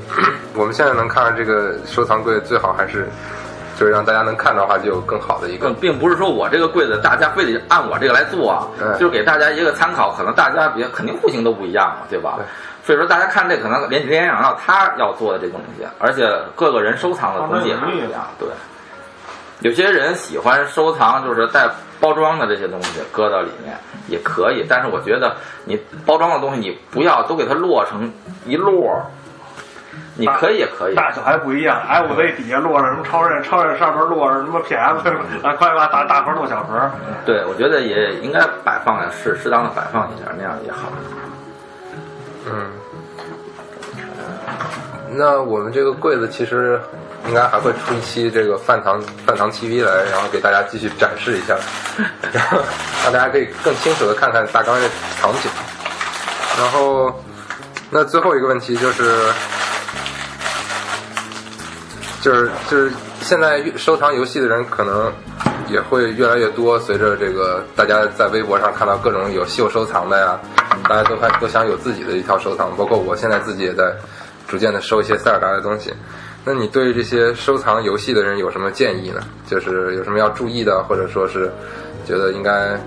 我们现在能看到这个收藏柜，最好还是就是让大家能看到的话，就有更好的一个
更并不是说我这个柜子大家非得按我这个来做啊，
嗯
就是给大家一个参考，可能大家别肯定户型都不一样嘛，对吧？
对
所以说大家看这可能联联想到他要做的这东西，而且各个人收藏的东西也不一样，对。有些人喜欢收藏，就是带包装的这些东西搁到里面也可以，但是我觉得你包装的东西你不要都给它摞成一摞儿，你可以也可以，
大小还不一样哎，我那底下摞着什么超人，超人上面摞着什么 PS，啊，快把大大盒摞小盒。
对，我觉得也应该摆放呀，适适当的摆放一下，那样也好。
嗯，那我们这个柜子其实应该还会出一期这个饭堂饭堂 TV 来，然后给大家继续展示一下，然后让大家可以更清楚的看看大纲的场景。然后，那最后一个问题就是，就是就是现在收藏游戏的人可能也会越来越多，随着这个大家在微博上看到各种有秀收藏的呀，大家都看都想有自己的一套收藏，包括我现在自己也在逐渐的收一些塞尔达的东西。那你对这些收藏游戏的人有什么建议呢？就是有什么要注意的，或者说是觉得应该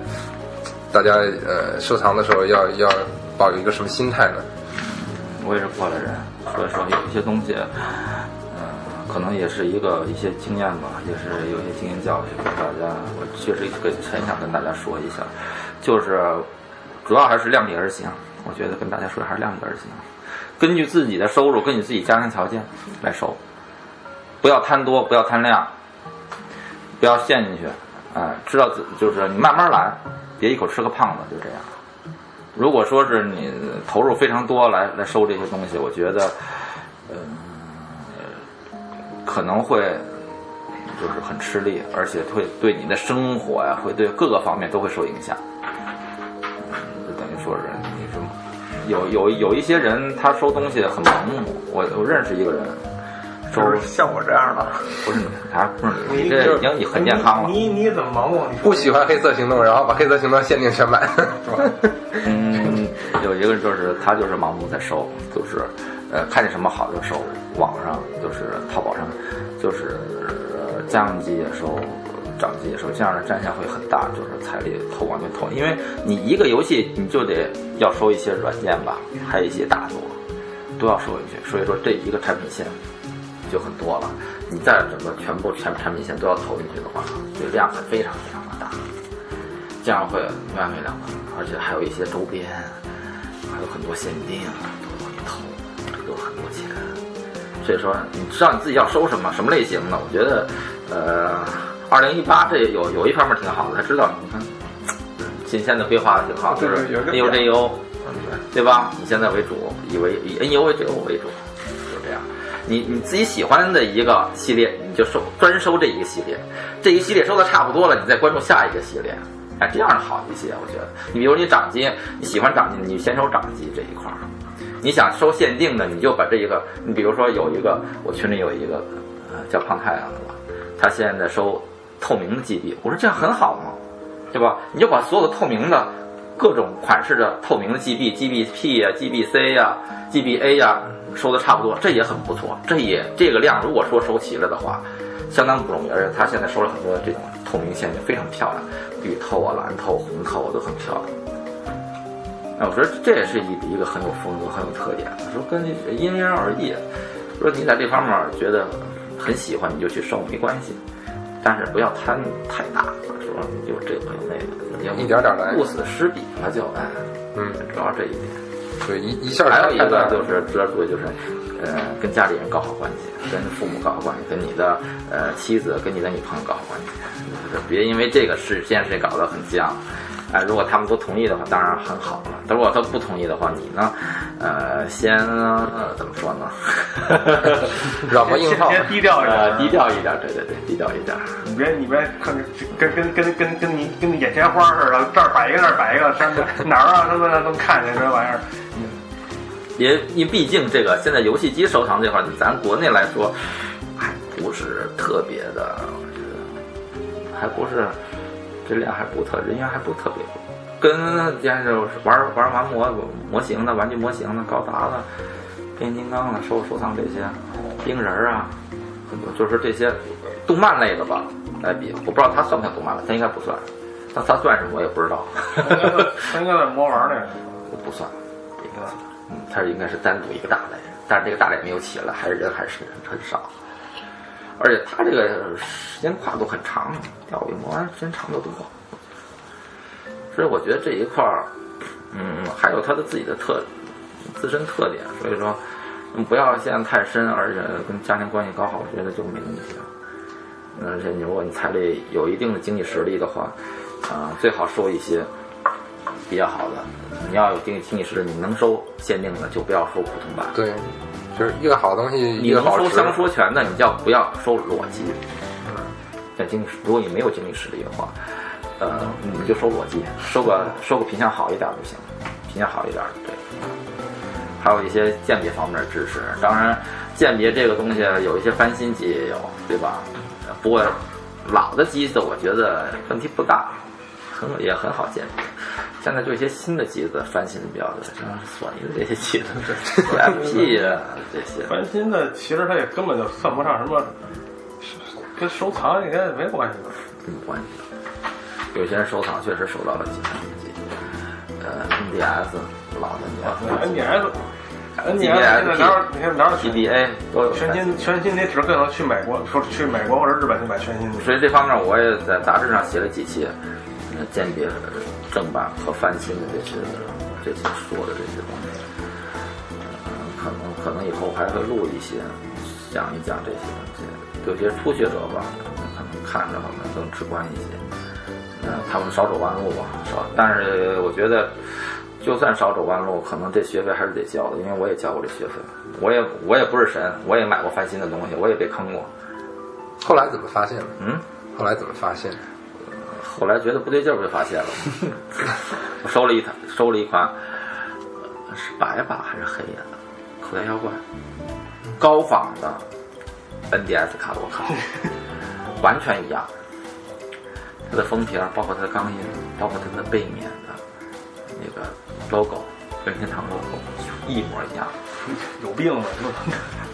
大家呃收藏的时候要要抱有一个什么心态呢？
我也是过来人，所以说有一些东西，可能也是一个一些经验吧，也是有些经验教训，跟大家我确实跟很想跟大家说一下，就是主要还是量力而行。我觉得跟大家说还是量力而行，根据自己的收入，根据自己家庭条件来收，不要贪多，不要贪量，不要陷进去，哎、知道自就是你慢慢来，别一口吃个胖子，就这样。如果说是你投入非常多来来收这些东西，我觉得，可能会就是很吃力，而且会对你的生活呀，会对各个方面都会受影响。就等于说是你什么，有有有一些人他收东西很盲目，我我认识一个人，收
就是像我这样的，
不是你还不是你，你这已经很健康了。
你你怎么盲目？
不喜欢黑色行动，然后把黑色行动限定全买，是吧？
嗯，有一个就是他就是盲目在收，就是呃看见什么好就收，网上就是淘宝上就是呃家用机也收，掌机也收，这样的战线会很大，就是财力投完全投，因为你一个游戏你就得要收一些软件吧，还有一些大作都要收进去，所以说这一个产品线就很多了，你再整个全部产产品线都要投进去的话，这量会非常非常的大。这样会没完没了的，而且还有一些周边，还有很多限定都往里投，这都很多钱。所以说，你知道你自己要收什么什么类型的？我觉得，呃，二零一八这有有一方面挺好的，他知道你看，今天的规划的挺好，就是 N U J U，对吧？以现在为主，以为以 N U J U 为主，就是这样。你你自己喜欢的一个系列，你就收专收这一个系列，这一系列收的差不多了，你再关注下一个系列。哎，这样好一些，我觉得。你比如你掌机，你喜欢掌机，你先收掌机这一块儿。你想收限定的，你就把这一个，你比如说有一个，我群里有一个，呃，叫胖太阳的吧，他现在收透明的 GB，我说这样很好嘛，对吧？你就把所有的透明的各种款式的透明的 GB、GBP 呀、GBC 呀、GBA 呀收的差不多，这也很不错。这也这个量，如果说收齐了的话，相当不容易。而且他现在收了很多这种透明线，就非常漂亮，绿透啊、蓝透、红透都很漂亮。那我说这也是一一个很有风格、很有特点。我说跟因人而异，说你在这方面觉得很喜欢，你就去收没关系，但是不要贪太大，说有这个有那个，你要
一点点来
顾此失彼了就哎，
嗯，
主要这一点。
对，一一下
还有一个就是主要注意就是，呃，跟家里人搞好关系，跟父母搞好关系，跟你的呃妻子、跟你的女朋友搞好关系，就是别因为这个事这件事情搞得很僵。哎，如果他们都同意的话，当然很好了。如果他不同意的话，你呢？呃，先、呃、怎么说呢？
软磨硬泡。
先低调一
呃，
点，
低调一点，对对对，低调一点。
你别你别看着跟跟跟跟跟你跟你眼前花似的，这儿摆一个那儿摆一个，上哪儿啊？他妈的都看见这玩意儿。
也因毕竟这个现在游戏机收藏这块儿，咱国内来说还不是特别的，我觉得还不是质量还不特，人员还不特别多。跟家就是玩玩玩模模型的、玩具模型的、高达的、变形金刚的、收收藏这些冰人儿啊，很多就是这些动漫类的吧来比，我不知道它算不算动漫了，它应该不算。那它算什么我也不知道，
他应该在魔玩那个。
不算，这个嗯，它应该是单独一个大类，但是这个大类没有起来，还是人还是很少，而且它这个时间跨度很长，钓鱼魔玩时间长得多，所以我觉得这一块儿，嗯，还有它的自己的特自身特点，所以说不要陷太深，而且跟家庭关系搞好，我觉得就没问题了。而且你如果你财力有一定的经济实力的话，啊、最好收一些比较好的。你要有经济经济实力，你能收限定的就不要收普通版。
对，就是一个好东西，
你。能收相说全的，你就不要收裸机。像经济，如果你没有经济实力的话，呃，你就收裸机，收个收个品相好一点就行，品相好一点对。还有一些鉴别方面的知识，当然鉴别这个东西有一些翻新机也有，对吧？不过老的机子我觉得问题不大，很也很好鉴别。现在就一些新的机子翻新的比较多，像索尼的这些机子，FP 啊这些，
翻新的其实它也根本就算不上什么，跟收藏应该没关系吧？
没关系。有些人收藏确实收到了几台机，呃，NDS 老的
NDS。NDS 现在哪有你看哪有
GBA 都有
全新全新，你只可能去美国，说去美国或者日本去买全新的。
所以这方面我也在杂志上写了几期，鉴别正版和翻新的？这些这些说的？这些东西。嗯，可能可能以后还会录一些，讲一讲这些东西。有些初学者吧，可能看着可能更直观一些。嗯，他们少走弯路吧，少。但是我觉得，就算少走弯路，可能这学费还是得交的，因为我也交过这学费。我也我也不是神，我也买过翻新的？东西，我也被坑过。
后来怎么发现的？
嗯，
后来怎么发现？
后来觉得不对劲儿，就发现了。我收了一台，收了一款，呃是白吧还是黑呀？口袋妖怪，高仿的 NDS 卡罗卡，完全一样。它的封皮儿，包括它的钢印，包括它的背面的那个 logo，任天堂 logo 一模一样。
有病吧？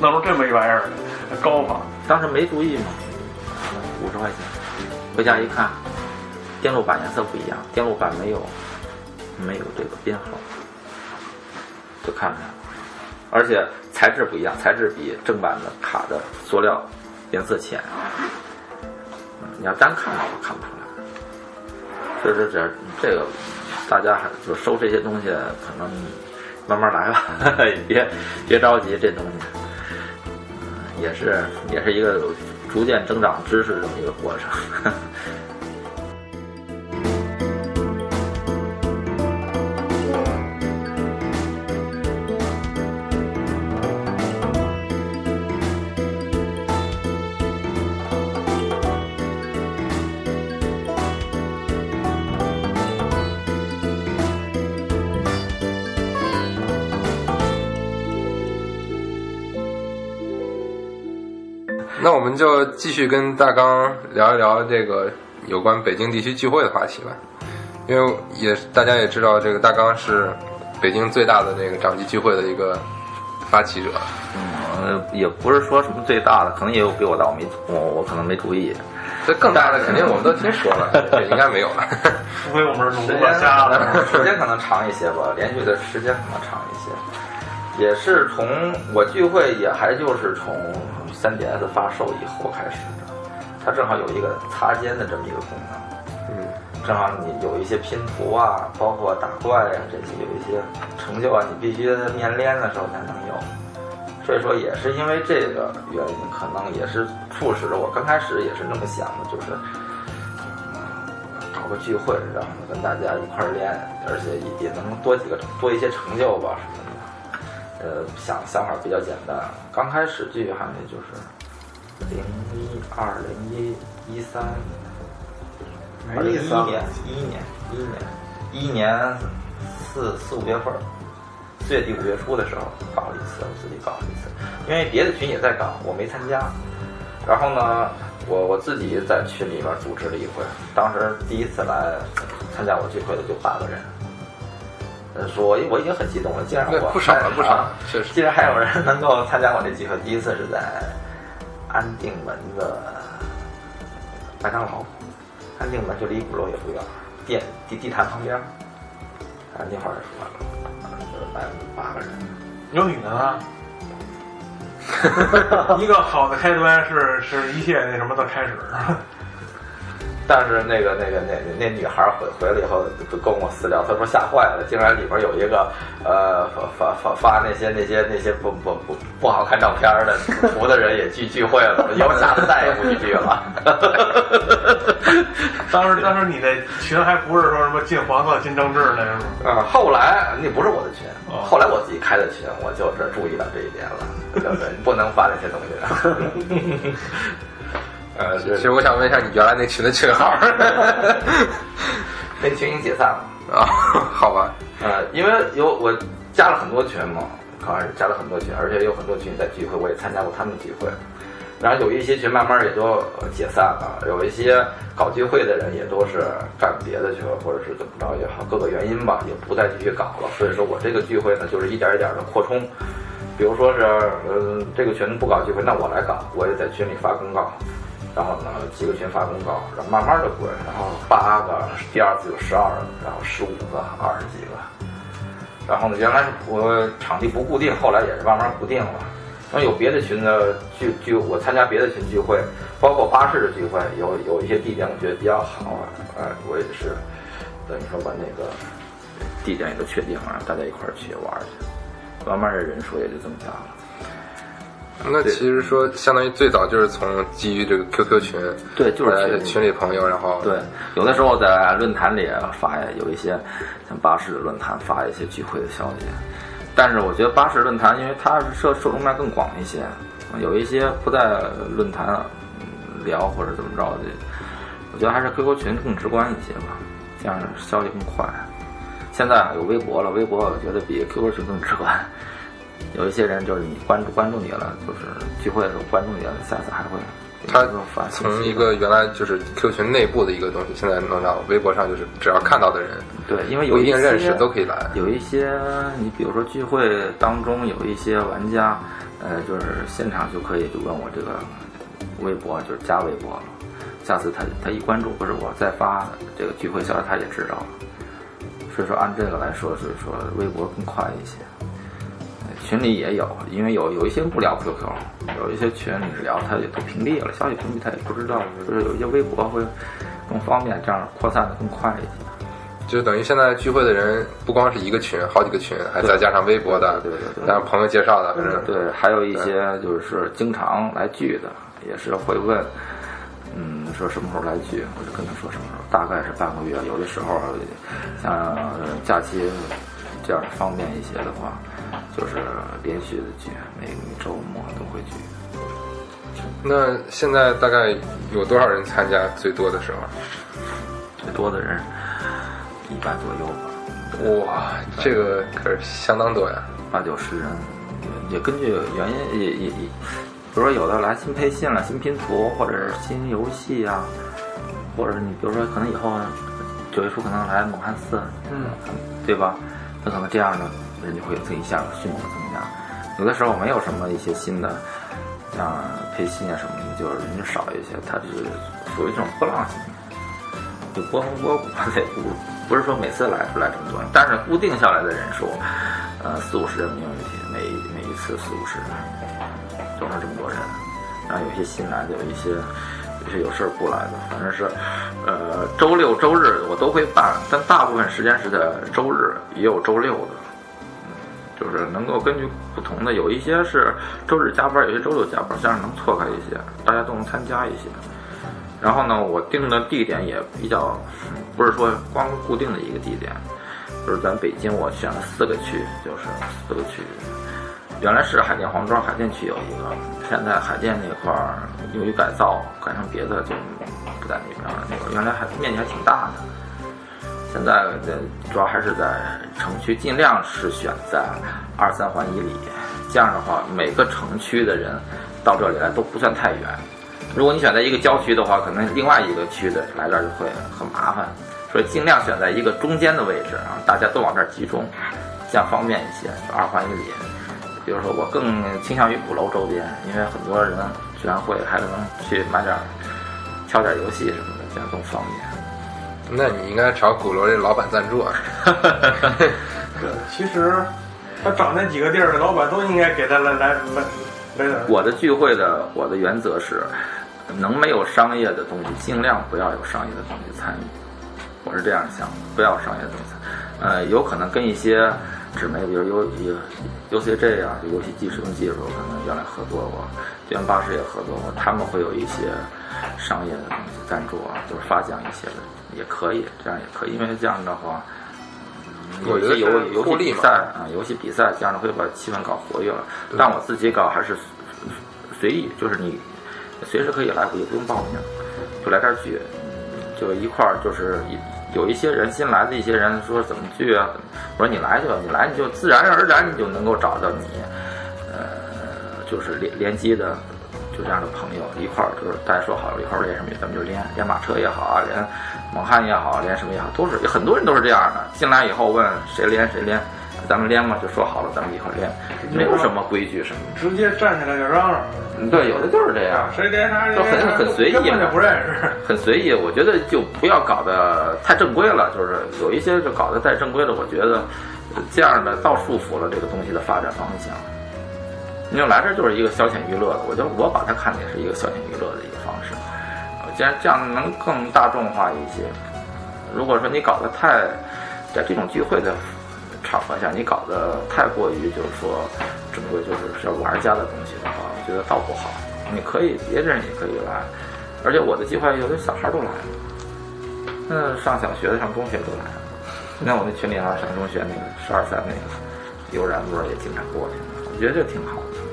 弄弄出这么一玩意儿来，高仿。
当时没注意嘛，五十块钱，回家一看，电路板颜色不一样，电路板没有没有这个编号，就看看，而且材质不一样，材质比正版的卡的塑料颜色浅，你要单看的话看不出来。所以说这这个大家还就收这些东西，可能慢慢来吧，别别着急，这东西。也是也是一个逐渐增长知识的这么一个过程。
们就继续跟大刚聊一聊这个有关北京地区聚会的话题吧，因为也大家也知道，这个大刚是北京最大的这个掌机聚会的一个发起者。
嗯，也不是说什么最大的，可能也有比我大，我没我我可能没注 意。
这更大的肯定我们都听说了，这应该没有了。
除非我们是龙了瞎了。
时间可能长一些吧，连续的时间可能长一些。也是从我聚会，也还就是从 3DS 发售以后开始的。它正好有一个擦肩的这么一个功能，
嗯，
正好你有一些拼图啊，包括打怪啊、这些有一些成就啊，你必须在面连的时候才能有。所以说，也是因为这个原因，可能也是促使着我刚开始也是那么想的，就是嗯搞个聚会，然后跟大家一块儿练，而且也也能多几个多一些成就吧什么的。呃，想想法比较简单，刚开始聚还就是零一二零一一三，二零一一年一一年一一年一一年四四五月份儿。四月底五月初的时候搞了一次，我自己搞了一次，因为别的群也在搞，我没参加。然后呢，我我自己在群里边组织了一回，当时第一次来参加我聚会的就八个人。呃，说我我已经很激动了，竟然我
不少了不少了确实
竟然还有人能够参加我这聚会，第一次是在安定门的麦当劳，安定门就离鼓楼也不远，地地地坛旁边，安定会儿说了，就是来八个人。
有女的吗？一个好的开端是是一切那什么的开始。
但是那个那个那那女孩回回来以后就跟我私聊，她说吓坏了，竟然里边有一个呃发发发发那些那些那些不不不不好看照片的图的人也聚聚会了，以后下次再也不去聚了。
当时当时你那群还不是说什么进黄色、进政治那什么？
啊，后来那不是我的群
哦，
后来我自己开的群，我就是注意到这一点了，对不对不能发那些东西。
呃，其实我想问一下你原来那群的群号。
那 群已经解散了。
啊，好吧，
呃，因为有我加了很多群嘛，刚开始加了很多群，而且有很多群在聚会，我也参加过他们的聚会。然后有一些群慢慢也都呃解散了，有一些搞聚会的人也都是干别的去了，或者是怎么着也好，各个原因吧，也不再继续搞了。所以说我这个聚会呢，就是一点一点的扩充。比如说是，嗯、这个群不搞聚会，那我来搞，我也在群里发公告，然后呢几个群发公告，然后慢慢的滚，然后八个，第二次有十二个，然后十五个，二十几个。然后呢，原来是我场地不固定，后来也是慢慢固定了。然后有别的群的聚聚，我参加别的群聚会，包括巴士的聚会，有有一些地点我觉得比较好啊，哎，我也是等于说把那个地点也都确定了，让大家一块儿去玩儿去。慢慢的人数也就增加了。
那其实说相当于最早就是从基于这个 QQ 群，
对就是群里
群里朋友，然后
对，有的时候在论坛里发，有一些像巴士的论坛发一些聚会的消息。但是我觉得巴士论坛，因为它是受受众面更广一些，有一些不在论坛嗯聊或者怎么着的，我觉得还是 QQ 群更直观一些吧，这样消息更快。现在有微博了，微博我觉得比 QQ 群更直观。有一些人就是你关注关注你了，就是聚会的时候关注你了，下次还会
他从一个原来就是 QQ 群内部的一个东西，现在弄到微博上，就是只要看到的人，
对，因为有
不一定认识都可以来。
有一些你比如说聚会当中有一些玩家，呃，就是现场就可以就问我这个微博，就是加微博了。下次他他一关注或者我再发这个聚会消息，他也知道了。所以说按这个来说，所以说微博更快一些。呃群里也有，因为有有一些不聊 QQ，有一些群里聊他也都屏蔽了，消息屏蔽他也不知道，就是有一些微博会更方便，这样扩散的更快一些。
就等于现在聚会的人不光是一个群，好几个群，还再加上微博的，
对对对对
加上朋友介绍的，反正
对，还有一些就是经常来聚的，也是会问，嗯，说什么时候来聚，我就跟他说什么时候，大概是半个月。有的时候像呃假期这样方便一些的话，就是连续的聚，每个周末都会聚。
那现在大概有多少人参加？最多的时候？
最多的人一百左右吧，
哇，这个可是相当多呀！
八九十人，也根据原因也也也，比如说有的来新配信了、新拼图或者是新游戏啊，或者你比如说可能以后九月初可能来蒙汉四，
嗯，
对吧？那可能这样的人就会有一下迅猛增加。有的时候没有什么一些新的，像配信啊什么的，就是人就少一些，它是属于这种波浪型的，就波峰波谷，不不是说每次来出来这么多人，但是固定下来的人数，呃四五十人没问题，每每一次四五十人，总是这么多人。然后有些新来的，有一些有些有事儿不来的，反正是，呃周六周日我都会办，但大部分时间是在周日，也有周六的。就是能够根据不同的，有一些是周日加班，有些周六加班，这样能错开一些，大家都能参加一些。然后呢，我定的地点也比较，不是说光固定的一个地点，就是咱北京我选了四个区，就是四个区。原来是海淀黄庄海淀区有一个，现在海淀那块儿由于改造改成别的就不在那边了。那个原来还面积还挺大的。现在的主要还是在城区，尽量是选在二三环以里。这样的话，每个城区的人到这里来都不算太远。如果你选在一个郊区的话，可能另外一个区的来这儿就会很麻烦。所以尽量选在一个中间的位置啊，大家都往这儿集中，这样方便一些。二环以里，比如说我更倾向于鼓楼周边，因为很多人居然会还能去买点、挑点游戏什么的，这样更方便。
那你应该找鼓楼这老板赞助啊。
其实他找那几个地儿的老板都应该给他来来来来点。
我的聚会的我的原则是，能没有商业的东西，尽量不要有商业的东西参与。我是这样想，不要商业的东西。呃，有可能跟一些纸媒，比如 U U C J 啊，就游戏机使用技术，可能原来合作过，居然巴士也合作过，他们会有一些 商业的东西赞助啊，就是发奖一些的。也可以，这样也可以，因为这样的话，有一些游游戏比赛啊，游戏比赛这样的会把气氛搞活跃了。但我自己搞还是随意，就是你随时可以来，也不用报名，就来这儿聚，就一块儿就是有一些人新来的一些人说怎么聚啊？我说你来就你来你就自然而然你就能够找到你，呃，就是连连接的。就这样的朋友一块儿，就是大家说好了，一块儿练什么，咱们就练练马车也好啊，练猛汉也好，练什么也好，都是有很多人都是这样的。进来以后问谁练谁练，咱们练嘛，就说好了，咱们一块儿练，没有什么规矩什么。
直接站起来就嚷嚷。
对，有的就是这样，
谁练啥
就很很随意，根
本就不认识。
很随意，我觉得就不要搞得太正规了，就是有一些就搞得太正规了，我觉得这样的倒束缚了这个东西的发展方向。你就来这就是一个消遣娱乐的，我就我把它看的也是一个消遣娱乐的一个方式。既然这样能更大众化一些，如果说你搞得太在这种聚会的场合下，你搞得太过于就是说整个就是是玩家的东西的话，我觉得倒不好。你可以别人也可以来，而且我的计划有的小孩都来了，那上小学的上中学都来了。那我那群里啊，上中学那个十二三那个悠然不是也经常过去，我觉得这挺好的。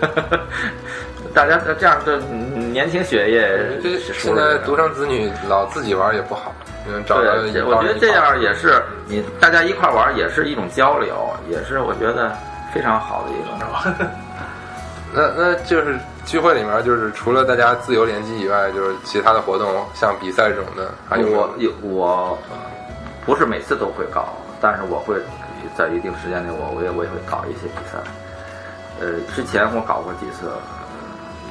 大家这样的年轻血液，
这现在独生子女老自己玩也不好。嗯，找
对，我觉得这样也是你大家一块玩也是一种交流，也是我觉得非常好的一种。
那那就是聚会里面，就是除了大家自由联机以外，就是其他的活动，像比赛这种的，还有
我有我不是每次都会搞，但是我会在一定时间内，我我也我也会搞一些比赛。呃，之前我搞过几次，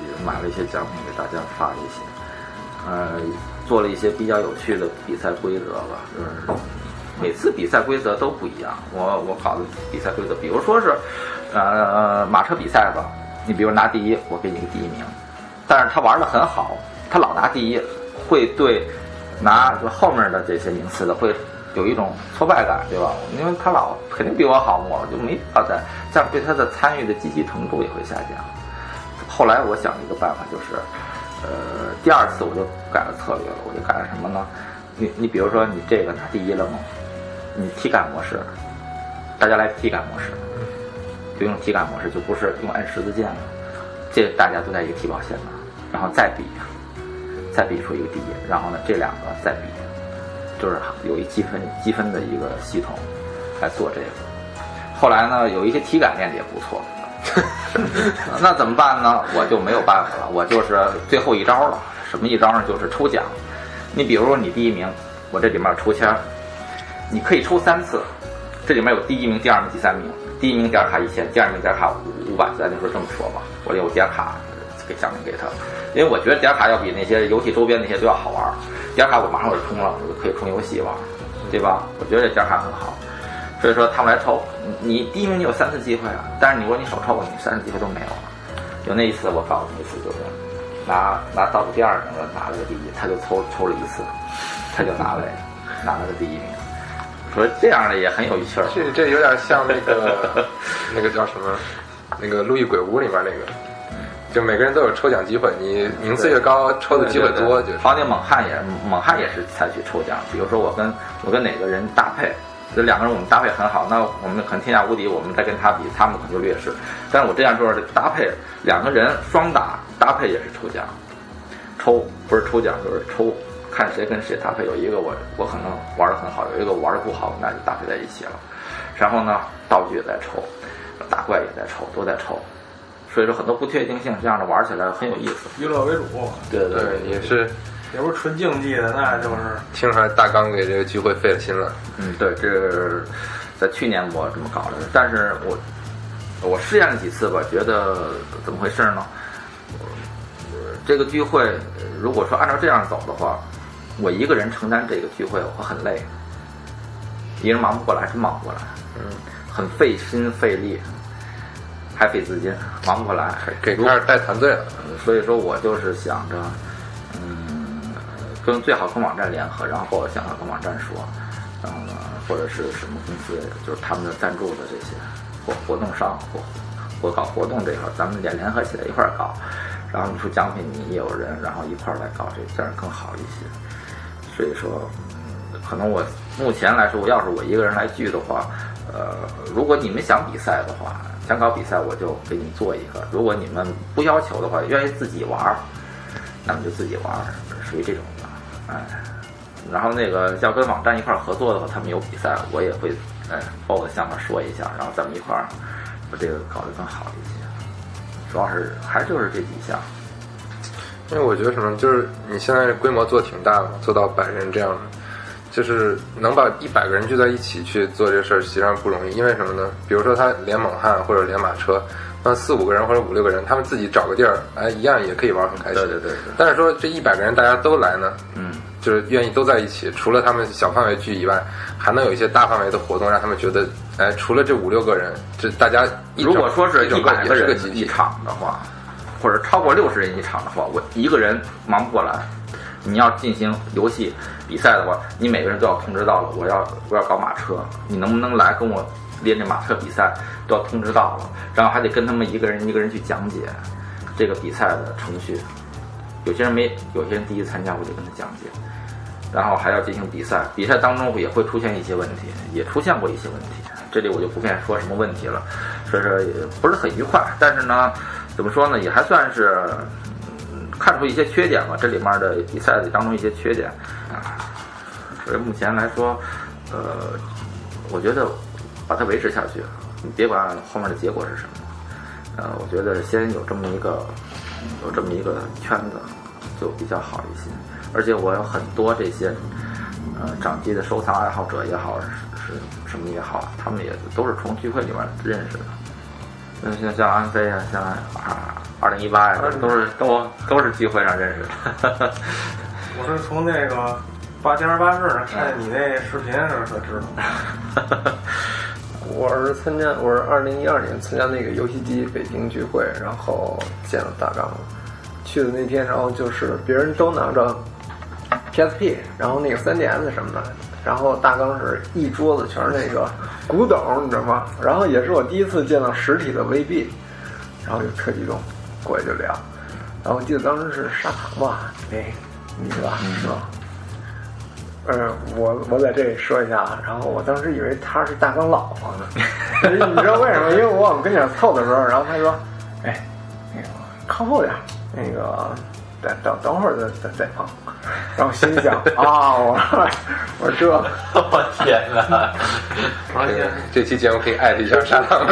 也买了一些奖品给大家发一些，呃，做了一些比较有趣的比赛规则吧，就是每次比赛规则都不一样。我我搞的比赛规则，比如说是，呃，马车比赛吧，你比如拿第一，我给你个第一名，但是他玩的很好，他老拿第一，会对拿后面的这些名次的会。有一种挫败感，对吧？因为他老肯定比我好，我就没法在这样对他的参与的积极程度也会下降。后来我想了一个办法，就是，呃，第二次我就改了策略了，我就改了什么呢？你你比如说你这个拿第一了吗，你体感模式，大家来体感模式，就用体感模式，就不是用按十字键了，这大家都在一个起跑线上，然后再比，再比出一个第一，然后呢这两个再比。就是有一积分积分的一个系统来做这个，后来呢，有一些体感练的也不错，那怎么办呢？我就没有办法了，我就是最后一招了。什么一招呢？就是抽奖。你比如说你第一名，我这里面抽签，你可以抽三次，这里面有第一名、第二名、第三名，第一名点卡一千，第二名点卡五五百，咱就说这么说吧，我有点卡给奖励给他，因为我觉得点卡要比那些游戏周边那些都要好玩儿，点卡我马上我就充了，我就可以充游戏玩儿，对吧？我觉得这点卡很好。所以说他们来抽，你第一名你有三次机会啊，但是你如果你手抽，你三次机会都没有了。有那一次我告诉你一次就是拿拿倒数第二名的拿了个第一，他就抽抽了一次，他就拿了拿了个第一名。说这样的也很有趣儿。
这这有点像那个那个叫什么，那个《路易鬼屋》里面那个，就每个人都有抽奖机会，你名次越高，抽的机会多。就
好，那猛汉也猛汉也是采取抽奖，比如说我跟我跟哪个人搭配。这两个人我们搭配很好，那我们可能天下无敌，我们再跟他比，他们可能就劣势。但是我这样做的搭配，两个人双打搭配也是抽奖，抽不是抽奖就是抽，看谁跟谁搭配。有一个我我可能玩的很好，有一个玩的不好，那就搭配在一起了。然后呢，道具也在抽，打怪也在抽，都在抽。所以说很多不确定性，这样的玩起来很有意思。
娱乐为主，
对
对，也是。
也不是纯竞技的，那就是
听出来大刚给这个聚会费了心了。
嗯，对，这是在去年我这么搞的，但是我我试验了几次吧，觉得怎么回事呢？这个聚会如果说按照这样走的话，我一个人承担这个聚会我会很累，一人忙不过来，真忙不过来，嗯，很费心费力，还费资金，忙不过来，
给开始带团队了。
所以说我就是想着，嗯。跟最好跟网站联合，然后想跟网站说，然后呢，或者是什么公司，就是他们的赞助的这些活活动商或或搞活动这块，咱们联联合起来一块儿搞，然后你出奖品，你也有人，然后一块儿来搞这，这样更好一些。所以说，嗯可能我目前来说，我要是我一个人来聚的话，呃，如果你们想比赛的话，想搞比赛，我就给你做一个；如果你们不要求的话，愿意自己玩儿，那么就自己玩儿，属于这种的。哎，然后那个要跟网站一块儿合作的话，他们有比赛，我也会哎把我的想法说一下，然后咱们一块儿把这个搞得更好一些。主要是还就是这几项。
因为我觉得什么，就是你现在规模做挺大的，做到百人这样的，就是能把一百个人聚在一起去做这事儿，实际上不容易。因为什么呢？比如说他连猛汉或者连马车。那四五个人或者五六个人，他们自己找个地儿，哎，一样也可以玩很开心。
对对对。
但是说这一百个人大家都来呢，嗯，就是愿意都在一起，除了他们小范围聚以外，还能有一些大范围的活动，让他们觉得，哎，除了这五六个人，这大家
如果说是一百个人
一
场的话，或者超过六十人一场的话，我一个人忙不过来。你要进行游戏比赛的话，你每个人都要通知到了，我要我要搞马车，你能不能来跟我？练这马车比赛都要通知到了，然后还得跟他们一个人一个人去讲解这个比赛的程序。有些人没，有些人第一次参加，我就跟他讲解。然后还要进行比赛，比赛当中也会出现一些问题，也出现过一些问题。这里我就不便说什么问题了，所以说也不是很愉快。但是呢，怎么说呢，也还算是看出一些缺点吧。这里面的比赛当中一些缺点啊，所以目前来说，呃，我觉得。把它维持下去，你别管后面的结果是什么，呃，我觉得先有这么一个，有这么一个圈子就比较好一些。而且我有很多这些，呃，掌机的收藏爱好者也好，是是什么也好，他们也都是从聚会里面认识的。嗯，像像安飞啊，像啊，二零一八呀，都是都都是聚会上认识的。
我是从那个八天八事上看见你那视频时候才知道。
我是参加，我是二零一二年参加那个游戏机北京聚会，然后见了大刚。去的那天，然后就是别人都拿着 PSP，然后那个 3DS 什么的，然后大纲是一桌子全是那个古董，你知道吗？然后也是我第一次见到实体的 VB，然后就特激动，过去就聊。然后我记得当时是沙糖吧？哎，你知道是吧？嗯，我我在这里说一下啊，然后我当时以为她是大刚老婆呢，你知道为什么？因为我往跟前凑的时候，然后她说：“哎，那个靠后点，那个等等等会儿再再再碰。”然后心想啊，我 我说这，
我天哪！
这期节目可以艾特一下砂糖，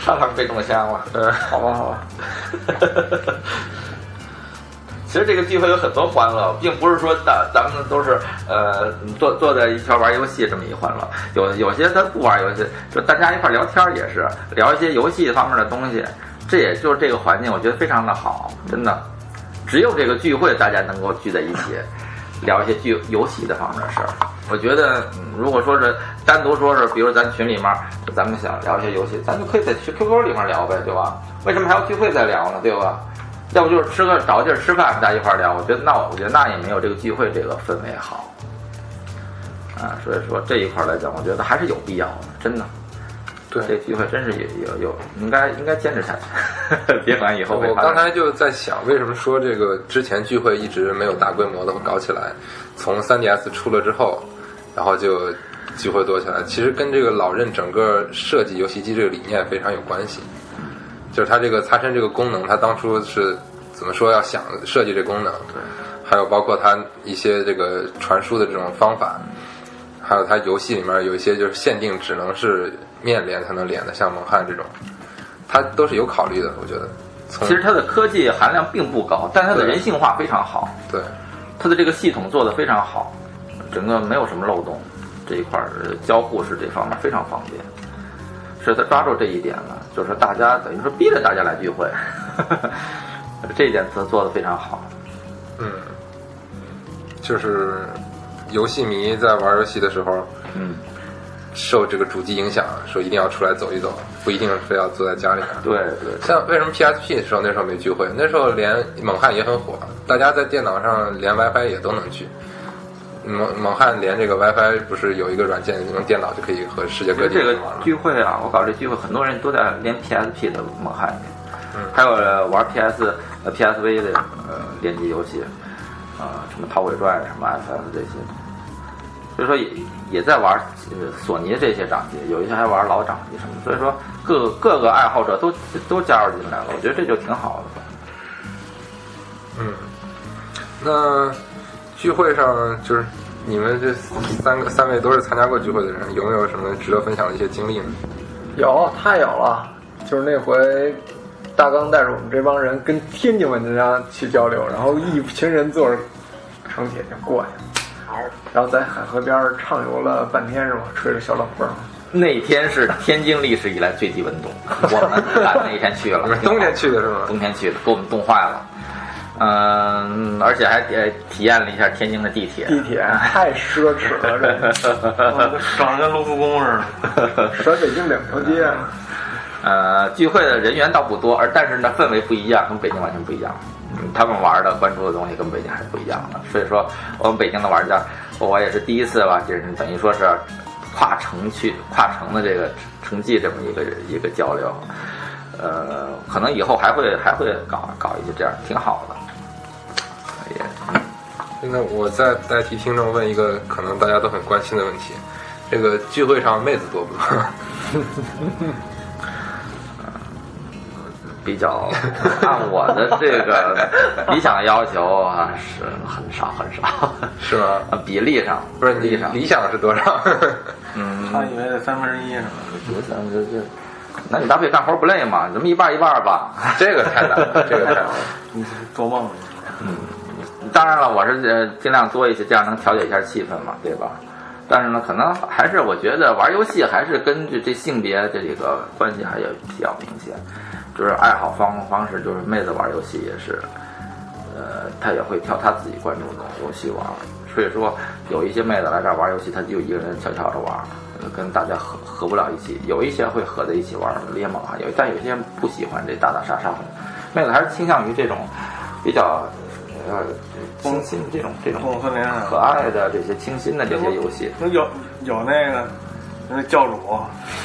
砂糖被中枪了，
嗯，好吧好吧。
其实这个聚会有很多欢乐，并不是说咱咱们都是呃坐坐在一圈玩游戏这么一欢乐。有有些咱不玩游戏，就大家一块聊天也是聊一些游戏方面的东西。这也就是这个环境，我觉得非常的好，真的。只有这个聚会，大家能够聚在一起，聊一些聚游戏的方面的事儿。我觉得，嗯如果说是单独说是，比如咱群里面，咱们想聊一些游戏，咱就可以在 QQ 里面聊呗，对吧？为什么还要聚会再聊呢？对吧？要不就是吃个找个地儿吃饭，大家一块儿聊。我觉得那我觉得那也没有这个聚会这个氛围好。啊，所以说这一块来讲，我觉得还是有必要的，真的。
对
这聚会真是有有有，应该应该坚持下去，别管以后
我刚才就在想，为什么说这个之前聚会一直没有大规模的搞起来？从 3DS 出了之后，然后就聚会多起来。其实跟这个老任整个设计游戏机这个理念非常有关系。就是它这个擦身这个功能，它当初是怎么说要想设计这功能？
对，
还有包括它一些这个传输的这种方法，还有它游戏里面有一些就是限定只能是面连才能连的，像蒙汉这种，它都是有考虑的。我觉得，
其实它的科技含量并不高，但它的人性化非常好。
对。
它的这个系统做的非常好，整个没有什么漏洞，这一块儿呃交互是这方面非常方便，是他抓住这一点了，就是大家等于说逼着大家来聚会，这一点他做的非常好。
嗯，就是游戏迷在玩游戏的时候，
嗯，
受这个主机影响，说一定要出来走一走，不一定非要坐在家里面。
对对，
像为什么 PSP 的时候那时候没聚会？那时候连猛汉也很火，大家在电脑上连 WiFi 也都能聚。猛猛汉连这个 WiFi 不是有一个软件，用电脑就可以和世界各地
这个。聚会啊，我搞这聚会，很多人都在连 PSP 的猛汉，
嗯
还有呃玩 PS 呃 PSV 的呃联机游戏，啊、什么《逃鬼传》什么 FF 这些，所以说也也在玩呃索尼这些掌机，有一些还玩老掌机什么，所以说各各个爱好者都都加入进来了，我觉得这就挺好的。
嗯，那聚会上就是你们这三个三位都是参加过聚会的人，有没有什么值得分享的一些经历呢？
有，太有了。就是那回，大刚带着我们这帮人跟天津玩家去交流，然后一群人坐着城铁就过去了，然后在海河边儿畅游了半天是吧？吹着小冷风。
那天是天津历史以来最低温度，我们赶那一天去了
冬天去的是吗？
冬天去的，给我们冻坏了。嗯，而且还呃体验了一下天津的地铁。
地铁太奢侈了，这
长得 跟卢浮宫似的。
甩北京两条街。
呃，聚会的人员倒不多，而但是呢氛围不一样，跟北京完全不一样。嗯，他们玩的、关注的东西跟北京还是不一样的。所以说，我们北京的玩家，我也是第一次吧，就是等于说是跨城去、跨城的这个城际这么一个一个交流。呃，可能以后还会还会搞搞一些这样，挺好的。也
那我再代替听众问一个可能大家都很关心的问题：这个聚会上妹子多不多？
比较按我的这个 理想要求啊，是很少很少。
是吗？
啊，比例上
不是你
比例上，
理想是多少？
嗯，
他以为得三分之一呢。
我想这这，那你搭配干活不累吗？咱们一半一半吧。
这个太难了，这个太难了。
你是做梦嗯？
当然了，我是呃尽量多一些，这样能调节一下气氛嘛，对吧？但是呢，可能还是我觉得玩游戏还是根据这性别的这个关系还有比较明显，就是爱好方方式，就是妹子玩游戏也是，呃，她也会挑她自己关注的游戏玩，所以说有一些妹子来这儿玩游戏，她就一个人悄悄的玩，呃跟大家合合不了一起，有一些会合在一起玩联盟啊，有但有些人不喜欢这打打杀杀的，妹子还是倾向于这种比较呃清新这种这种可爱的这些清新的这些游戏。
那有有那个那教主，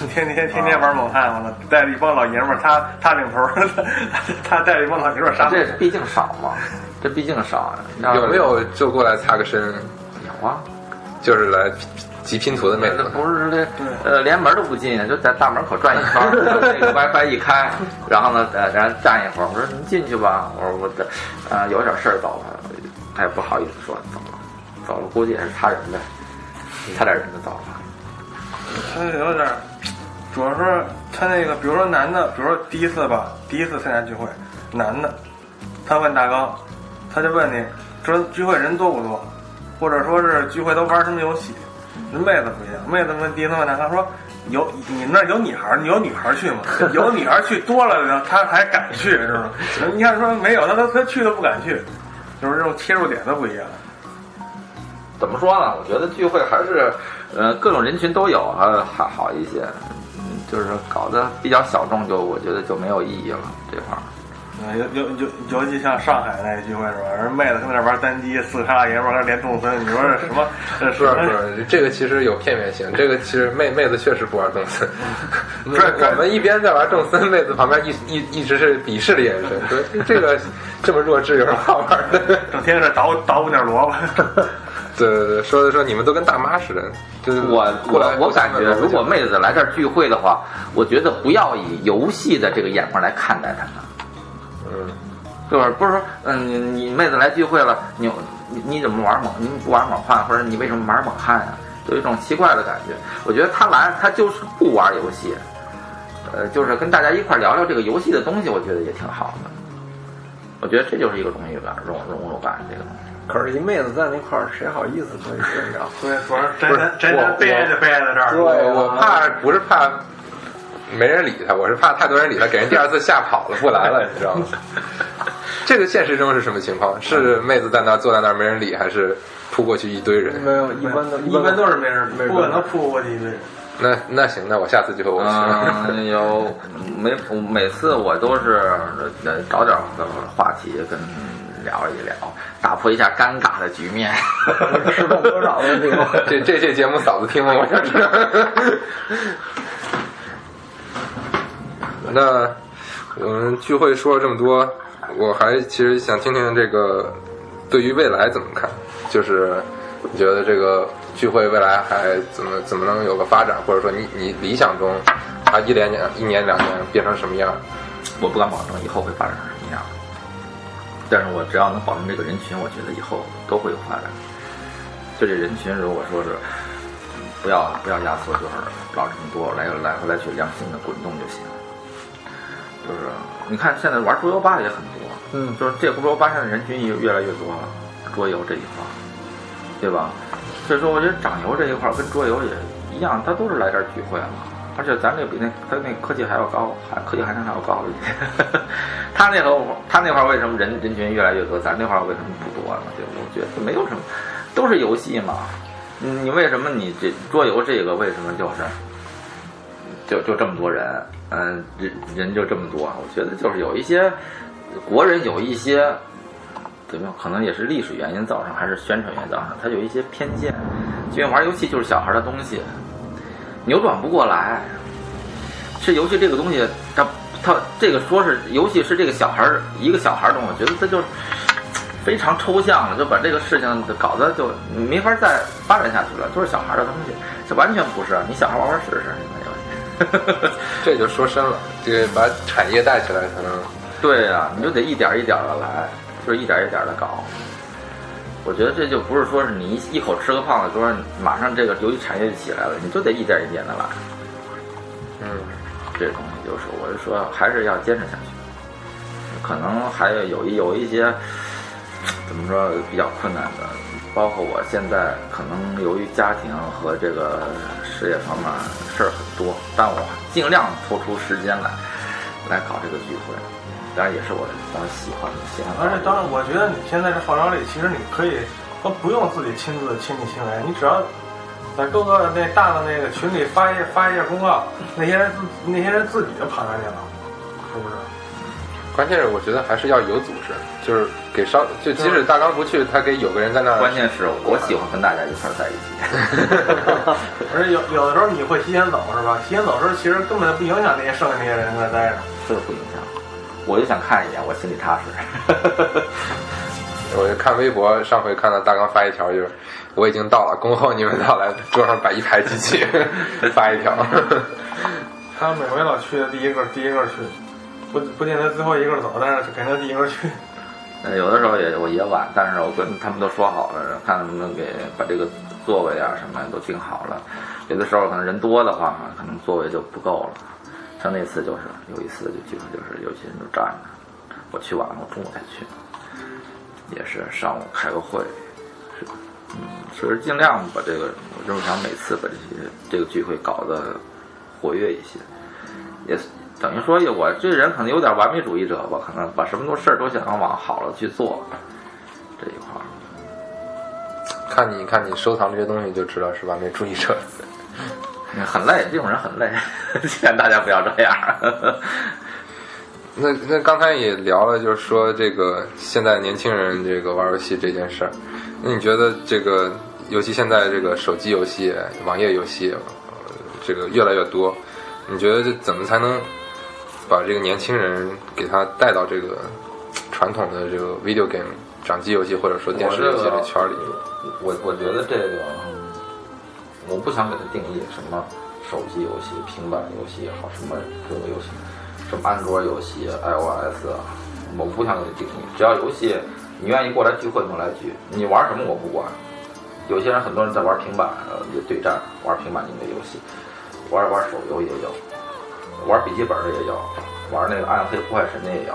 天天天天玩猛汉，完了带着一帮老爷们儿，他他领头儿，他带着一帮老爷们儿杀。
这毕竟少嘛，这毕竟少。
有没有就过来擦个身，
有啊？
就是来集拼图的妹
这
子？
不是这呃，连门都不进，就在大门口转一圈儿，那个 WiFi 一开，然后呢，呃，然后站一会儿，我说您进去吧，我说我这呃有点事儿走了，他也不好意思说走了，走了估计也是差人呗，差点人就走了。
他有点，主要是他那个，比如说男的，比如说第一次吧，第一次参加聚会，男的，他问大刚，他就问你，说聚会人多不多，或者说是聚会都玩什么游戏？人妹子不一样，妹子问第一次问他，他说有你那有女孩儿，你有女孩儿去吗？有女孩儿去多了呢，他还敢去，是吧？你看说没有，他他他去都不敢去，就是这种切入点都不一样。
怎么说呢？我觉得聚会还是，呃，各种人群都有，呃还好一些。嗯，就是搞得比较小众，就我觉得就没有意义了这块儿。
嗯，尤尤尤尤其像上海那聚会是吧？人妹子跟那玩单机，四个大爷们儿跟那练动森，你说这什么？这
是是，这个其实有片面性。这个其实妹妹子确实不玩动森，
不是
我们一边在玩动森，妹子旁边一一一直是鄙视的眼神，说这个这么弱智有什么好玩的？
整天在捣捣鼓点萝卜。
对对对，说的说你们都跟大妈似的，就是
我
过来
我我感觉，如果妹子来这儿聚会的话，我觉得不要以游戏的这个眼光来看待他们。
嗯，
就是不是说，嗯，你你妹子来聚会了，你你你怎么玩猛？你不玩猛汉，或者你为什么玩猛汉啊、有一种奇怪的感觉。我觉得她来，她就是不玩游戏，呃，就是跟大家一块儿聊聊这个游戏的东西，我觉得也挺好的。我觉得这就是一个荣誉感、荣荣辱感这个东西。
可是，一妹子在那块儿，谁好意思跟你闲聊？
对，主要是宅男宅男憋着憋在这儿。
我我怕不是怕没人理他，我是怕太多人理他，给人第二次吓跑了，不来了，你知道吗？这个现实中是什么情况？是妹子在那坐在那儿没人理，还是扑过去一堆人？
没有，一般都
一般都是没人
没人
不可能扑过去一堆人。
那那行，那我下次就我去。
嗯，有每每次我都是呃找点个话题跟聊一聊，打破一下尴尬的局面。
吃饭多少的这种。
这这这节目嫂子听了？我想知道。那我们聚会说了这么多，我还其实想听听这个对于未来怎么看，就是你觉得这个聚会未来还怎么怎么能有个发展，或者说你你理想中它一连年一年两年变成什么样？
我不敢保证以后会发展成什么样，但是我只要能保证这个人群，我觉得以后都会有发展。就这人群，如果说是不要不要压缩，就是老这么多，来来回来去良性的滚动就行。就是你看现在玩桌游吧的也很多，
嗯
就是这桌游吧现在人群也越来越多了，桌游这一块儿，对吧？所以说，我觉得掌游这一块儿跟桌游也一样，它都是来这儿聚会了。而且咱这比那他那科技还要高，还科技含量还要高一点。他那头他那块为什么人人群越来越多，咱那块为什么不多呢？就，我觉得没有什么，都是游戏嘛。你为什么你这桌游这个为什么就是就就这么多人？嗯，人人就这么多，我觉得就是有一些国人有一些怎么，可能也是历史原因造成，还是宣传原因造成，他有一些偏见，因为玩游戏就是小孩的东西，扭转不过来。这游戏这个东西，它它这个说是游戏是这个小孩儿一个小孩儿东西，我觉得它就是非常抽象了，就把这个事情搞得就没法再发展下去了，就是小孩儿的东西，这完全不是。你小孩玩玩试试，你玩游戏。
这就说深了，这个把产业带起来才能。
对呀、你就得一点儿一点的来，就是一点儿一点的搞。我觉得这就不是说是你一一口吃个胖子，说马上这个游戏产业就起来了，你就得一点一点的来。
嗯，
这东西就是，我是说还是要坚持下去。可能还有有一有一些怎么说比较困难的，包括我现在可能由于家庭和这个事业方面事儿很多，但我尽量抽出时间来来搞这个聚会，当然也是我比较喜欢的。
而且当然，我觉得你现在这号召力，其实你可以都不用自己亲自亲力亲为，你只要在各个那大的那个群里发一发一下公告，那些人自那些人自己就跑上去了，是不是？
关键是我觉得还是要有组织，就是给稍就即使大纲不去，他给有个人在那儿。
关键是我喜欢跟大家一块儿在一起。
而且有有的时候你会提前走是吧？提前走的时候，其实根本不影响那些剩下那些人在待着。
这个不影响，我就想看一眼，我心里踏实。
我就看微博，上回看到大刚发一条，就是我已经到了，恭候你们到来，桌上摆一排机器，发一条。
他每回老去的第一个第一个去，不不见得最后一个走，但是肯定第一个去。
呃，有的时候也我也晚，但是我跟他们都说好了，看能不能给把这个座位啊什么都定好了。有的时候可能人多的话，可能座位就不够了。像那次就是有一次就基本就是有些人就站着，我去晚了，我中午才去。也是上午开个会，是嗯，所以尽量把这个，我就是想每次把这些这个聚会搞得活跃一些，也等于说我这人可能有点完美主义者吧，可能把什么都事儿都想往好了去做这一块儿。
看你看你收藏这些东西就知道是完美主义者。
很累，这种人很累，劝大家不要这样。
那那刚才也聊了，就是说这个现在年轻人这个玩游戏这件事儿，那你觉得这个尤其现在这个手机游戏、网页游戏，呃这个越来越多，你觉得这怎么才能把这个年轻人给他带到这个传统的这个 video game 掌机游戏或者说电视游戏这圈里？
我我觉得这个，我不想给它定义什么手机游戏、平板游戏也好，什么各个游戏，什么安卓游戏、iOS，啊我不想给它定义。只要游戏你愿意过来聚会就来聚，你玩什么我不管。有些人很多人在玩平板呃也对战，玩平板音乐游戏，玩玩手游也有，玩笔记本的也有，玩那个暗黑破坏神的也有，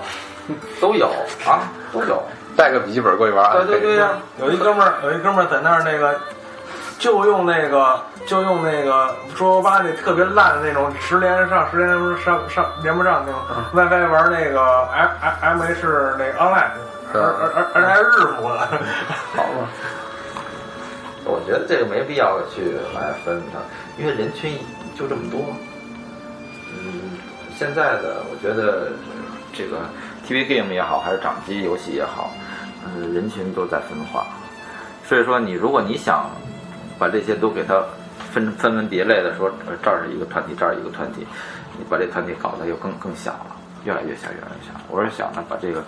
都有啊，都有。
带个笔记本过去玩。
对对对呀、
有一哥们儿，有一哥们儿在那儿那个，就用那个就用那个桌游吧那特别烂的那种十连上十连上上连不上那种 WiFi 玩那个 M M H 那个 online，而而而而且还是日服的，好吧？
我觉得这个没必要去来分它，因为人群就这么多。嗯，现在的我觉得这个 TV game 也好，还是掌机游戏也好，呃，人群都在分化。所以说，你如果你想把这些都给它分分门别类的说，这儿是一个团体，这儿一个团体，你把这团体搞得又更更小了，越来越小，越来越小。我是想呢，把这个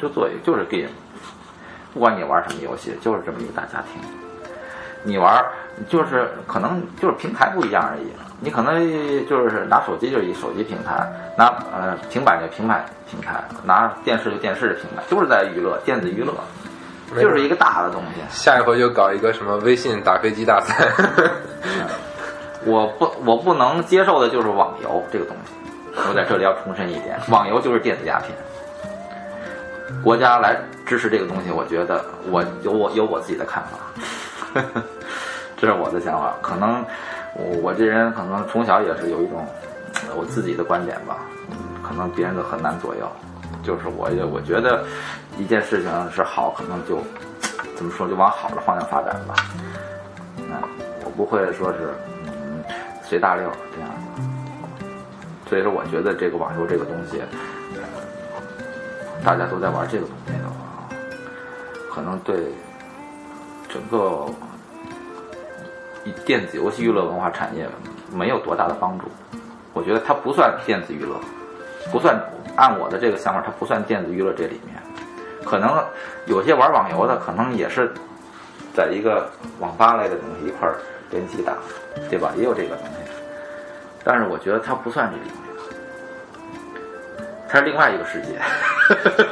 就做一个就是 game，不管你玩什么游戏，就是这么一个大家庭。你玩就是可能就是平台不一样而已。你可能就是拿手机就是一手机平台，拿呃平板就平板平台，拿电视就电视的平台，就是在娱乐电子娱乐，就是一个大的东西。
下一回就搞一个什么微信打飞机大赛。
我不我不能接受的就是网游这个东西，我在这里要重申一点，网游就是电子鸦片。国家来支持这个东西，我觉得我有我有我自己的看法，这是我的想法。可能我我这人可能从小也是有一种呃我自己的观点吧，嗯可能别人都很难左右。就是我也我觉得一件事情是好，可能就怎么说就往好的方向发展吧。嗯，我不会说是嗯随大溜儿这样。所以说，我觉得这个网游这个东西，大家都在玩这个东西的话，可能对整个电子游戏娱乐文化产业没有多大的帮助。我觉得它不算电子娱乐，不算按我的这个想法，它不算电子娱乐这里面。可能有些玩网游的，可能也是在一个网吧类的东西一块儿联机打，对吧？也有这个东西，但是我觉得它不算这里面，它是另外一个世界，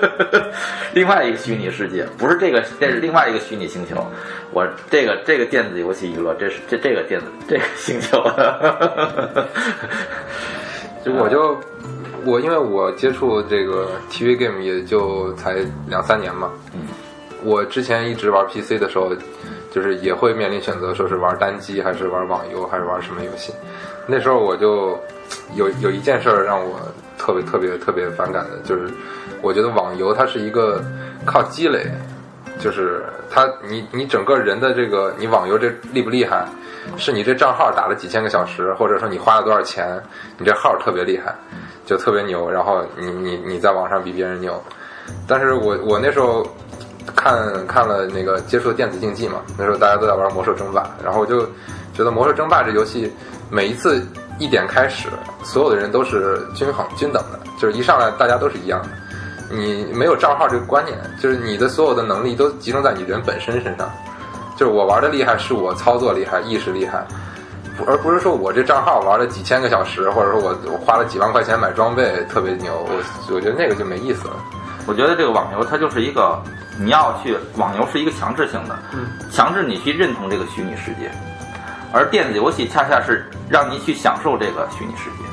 另外一个虚拟世界，不是这个，这是另外一个虚拟星球。我这个这个电子游戏娱乐，这是这这个电子这个星球。
就我就我因为我接触这个 TV game 也就才两三年嘛，
嗯，
我之前一直玩 PC 的时候，就是也会面临选择，说是玩单机还是玩网游还是玩什么游戏。那时候我就有有一件事儿让我特别特别特别反感的，就是我觉得网游它是一个靠积累，就是它你你整个人的这个你网游这厉不厉害，是你这账号打了几千个小时，或者说你花了多少钱，你这号特别厉害，就特别牛，然后你你你在网上比别人牛。但是我我那时候看看了那个接触电子竞技嘛，那时候大家都在玩魔兽争霸，然后我就觉得魔兽争霸这游戏每一次一点开始，所有的人都是均衡均等的，就是一上来大家都是一样的。你没有账号这个观念，就是你的所有的能力都集中在你人本身身上。就是我玩的厉害，是我操作厉害，意识厉害，不而不是说我这账号玩了几千个小时，或者说我我花了几万块钱买装备特别牛，我我觉得那个就没意思了。
我觉得这个网游它就是一个，你要去网游是一个强制性的，强制你去认同这个虚拟世界，而电子游戏恰恰是让你去享受这个虚拟世界，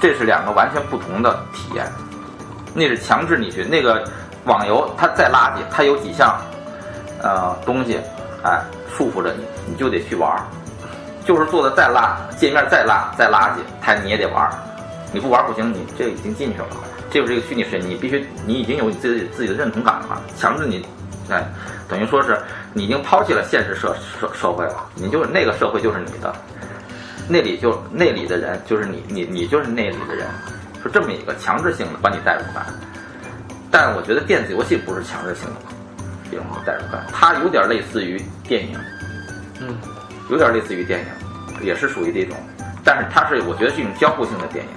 这是两个完全不同的体验。那是强制你去那个网游它再垃圾，它有几项呃东西，哎，束缚着你，你就得去玩儿。就是做的再烂，界面再烂再垃圾，它你也得玩儿。你不玩儿不行，你这已经进去了，这就是一个虚拟世界，你必须你已经有你自己自己的认同感了，强制你，哎，等于说是你已经抛弃了现实社社社会了，你就是那个社会就是你的，那里就那里的人就是你你你就是那里的人，是这么一个强制性的把你带入感。但我觉得电子游戏不是强制性的这种带入感，它有点类似于电影，
嗯，
有点类似于电影，也是属于这种，但是它是我觉得是一种交互性的电影。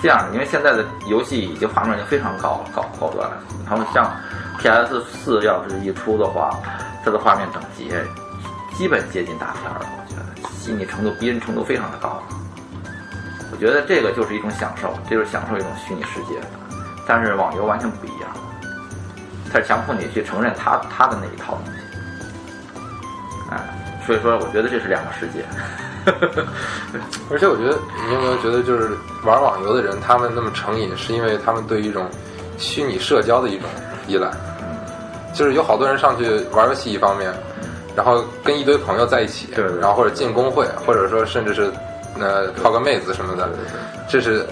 这样的，因为现在的游戏已经画面已经非常高高高端了，他们像 PS 四要是一出的话，它的画面等级基本接近大片了，我觉得细腻程度、逼真程度非常的高。我觉得这个就是一种享受，这就是享受一种虚拟世界。但是网游完全不一样，它是强迫你去承认他他的那一套东西，哎，所以说我觉得这是两个世界。
而且我觉得，你有没有觉得，就是玩网游的人，他们那么成瘾，是因为他们对于一种虚拟社交的一种依赖。就是有好多人上去玩游戏一方面，然后跟一堆朋友在一起，
对对
然后或者进公会，或者说甚至是呃泡个妹子什么的，这是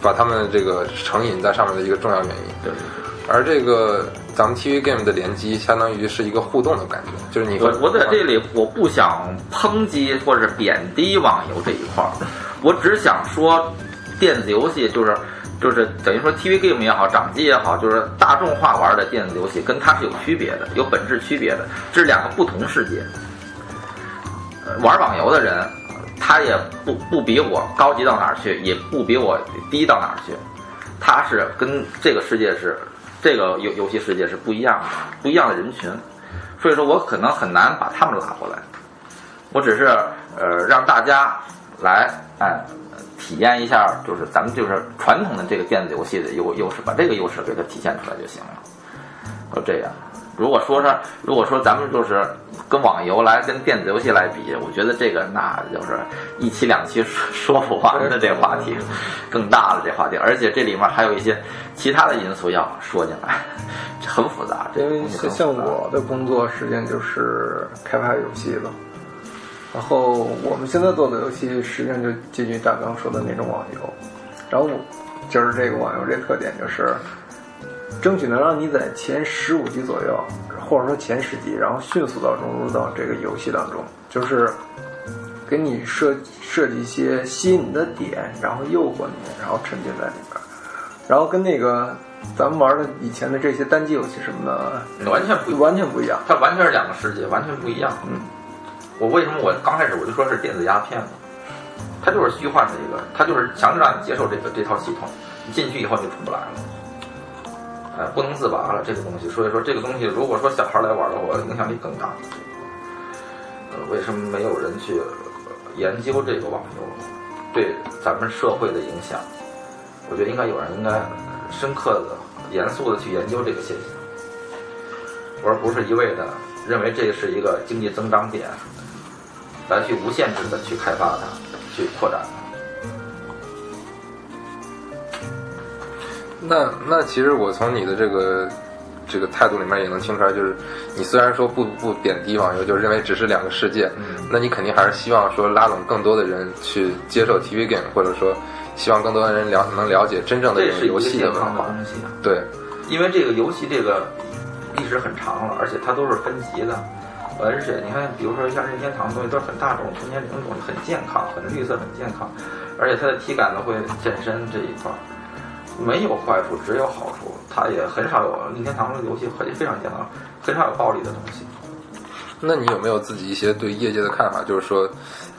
把他们这个成瘾在上面的一个重要原因。
对，
而这个咱们 TV game 的联机，相当于是一个互动的感觉，就是你
我我在这里我不想抨击或者贬低网游这一块儿，我只想说，电子游戏就是就是等于说 TV game 也好，掌机也好，就是大众化玩的电子游戏跟它是有区别的，有本质区别的，这是两个不同世界。玩网游的人，他也不不比我高级到哪儿去，也不比我低到哪儿去，他是跟这个世界是这个游游戏世界是不一样的，不一样的人群，所以说我可能很难把他们拉过来。我只是呃让大家来哎体验一下，就是咱们就是传统的这个电子游戏的优优势，把这个优势给它体现出来就行了。就这样。如果说是，如果说咱们就是跟网游来跟电子游戏来比，我觉得这个那就是一期两期说不完的这话题，更大了这话题，而且这里面还有一些其他的因素要说进来，很复杂。这
因为像我的工作实际上就是开发游戏的，然后我们现在做的游戏实际上就基于大刚说的那种网游，然后就是这个网游这特点就是，争取能让你在前十五级左右，或者说前十级，然后迅速的融入到这个游戏当中，就是给你设设计一些吸引你的点，然后诱惑你，然后沉浸在里边儿，然后跟那个咱们玩的以前的这些单机游戏什么的，
完全不
完全不一样。
它完全是两个世界，完全不一样。嗯，我为什么我刚开始我就说是电子鸦片呢？它就是虚幻的一个，它就是强制让你接受这个这套系统，你进去以后你就出不来了，不能自拔了这个东西。所以说这个东西，如果说小孩来玩的话，影响力更大。呃，为什么没有人去研究这个网游对咱们社会的影响？我觉得应该有人应该深刻的、严肃的去研究这个现象。而不是一味的认为这是一个经济增长点，来去无限制的去开发它，去扩展它。
那那其实我从你的这个这个态度里面也能听出来，就是你虽然说不不贬低网游，就认为只是两个世界，
嗯
那你肯定还是希望说拉拢更多的人去接受 TV game，或者说希望更多的人了能了解真正的这游戏的文化。
东西啊，
对，
因为这个游戏这个历史很长了，而且它都是分级的。而且你看，比如说像任天堂的东西都是很大众、全年龄的东西，很健康、很绿色、很健康，而且它的体感呢会健身这一块儿，没有坏处，只有好处。它也很少有任天堂的游戏很非常健康，很少有暴力的东西。
那你有没有自己一些对业界的看法？就是说，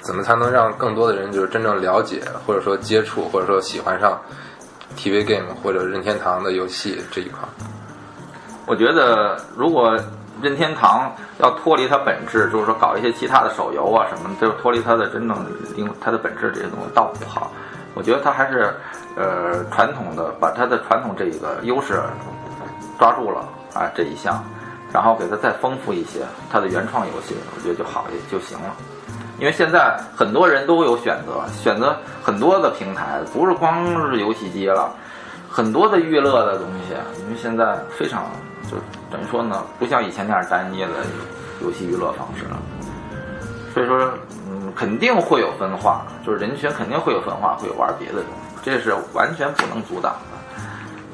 怎么才能让更多的人就是真正了解，或者说接触，或者说喜欢上 TV game 或者任天堂的游戏这一块儿？
我觉得，如果任天堂要脱离它本质，就是说搞一些其他的手游啊什么的，就是脱离它的真正因它的本质这些东西倒不好。我觉得它还是呃传统的，把它的传统这个优势抓住了啊这一项，然后给它再丰富一些它的原创游戏，我觉得就好也就行了。因为现在很多人都有选择，选择很多的平台，不是光是游戏机了。很多的娱乐的东西，因为现在非常就等于说呢，不像以前那样单一的游戏娱乐方式了。所以说，嗯，肯定会有分化，就是人群肯定会有分化，会有玩别的东西，这是完全不能阻挡的。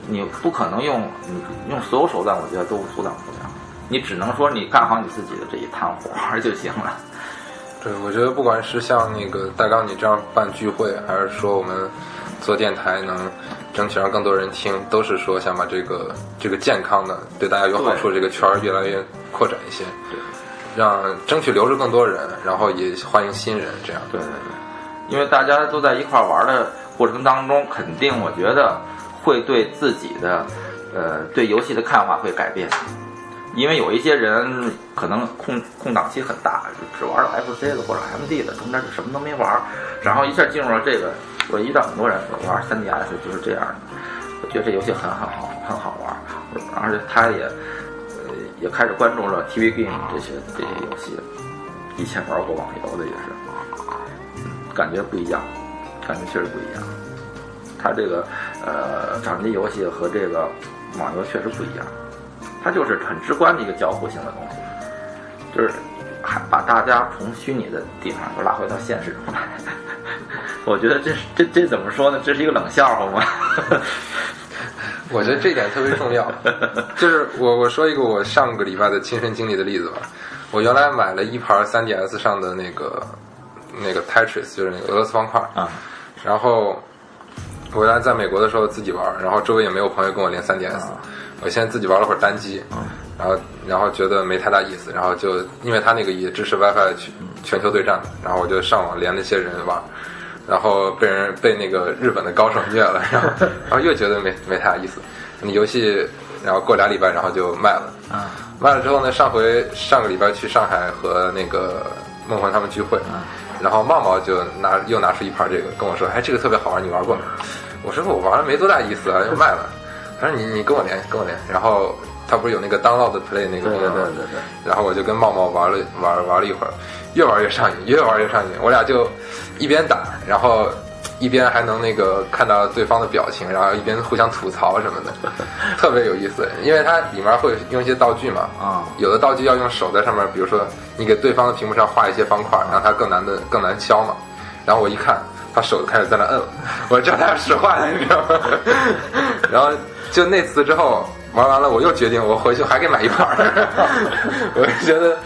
你不可能用你用所有手段，我觉得都阻挡不了。你只能说你干好你自己的这一摊活就行了。
对，我觉得不管是像那个大刚你这样办聚会，还是说我们做电台能争取让更多人听，都是说想把这个这个健康的、对大家有好处这个圈儿越来越扩展一些，
对，
让争取留住更多人，然后也欢迎新人，这样。
对对对，因为大家都在一块玩的过程当中，肯定我觉得会对自己的呃对游戏的看法会改变。因为有一些人可能空空档期很大，只玩了 FC 的或者 MD 的，中间就什么都没玩，然后一下进入了这个，我遇到很多人玩 3DS 就是这样的，我觉得这游戏很好，很好玩，而且他也也开始关注了 TV game 这些这些游戏，以前玩过网游的也是，感觉不一样，感觉确实不一样。它这个呃掌机游戏和这个网游确实不一样。它就是很直观的一个交互性的东西，就是还把大家从虚拟的地方又拉回到现实中来。我觉得这是这这怎么说呢？这是一个冷笑话吗？
我觉得这点特别重要，就是我我说一个我上个礼拜的亲身经历的例子吧。我原来买了一盘 3DS 上的那个那个 Tetris，就是那个俄罗斯方块
啊，
然后我原来在美国的时候自己玩，然后周围也没有朋友跟我连 3DS，我现在自己玩了会儿单机，然后然后觉得没太大意思，然后就因为它那个也支持 WiFi 全全球对战，然后我就上网连了一些人玩。然后被人被那个日本的高手虐了，然后然后又觉得没没太大意思。你游戏，然后过俩礼拜，然后就卖了。
啊，
卖了之后呢，上回上个礼拜去上海和那个梦魂他们聚会，然后茂茂就拿又拿出一盘这个跟我说，哎，这个特别好玩，你玩过没？我说我玩了没多大意思啊，又卖了。他说你你跟我连跟我连，然后他不是有那个 download play 那个
对对对对对。
然后我就跟茂茂玩了玩玩了一会儿，越玩越上瘾，越玩越上瘾。我俩就一边打，然后一边还能那个看到对方的表情，然后一边互相吐槽什么的，特别有意思。因为它里面会用一些道具嘛，
啊
有的道具要用手在上面，比如说你给对方的屏幕上画一些方块，让它更难的更难消嘛。然后我一看，他手开始在那摁了，我知道他要使坏了，你知道吗？然后就那次之后玩完了，我又决定我回去还给买一盘儿。我就觉得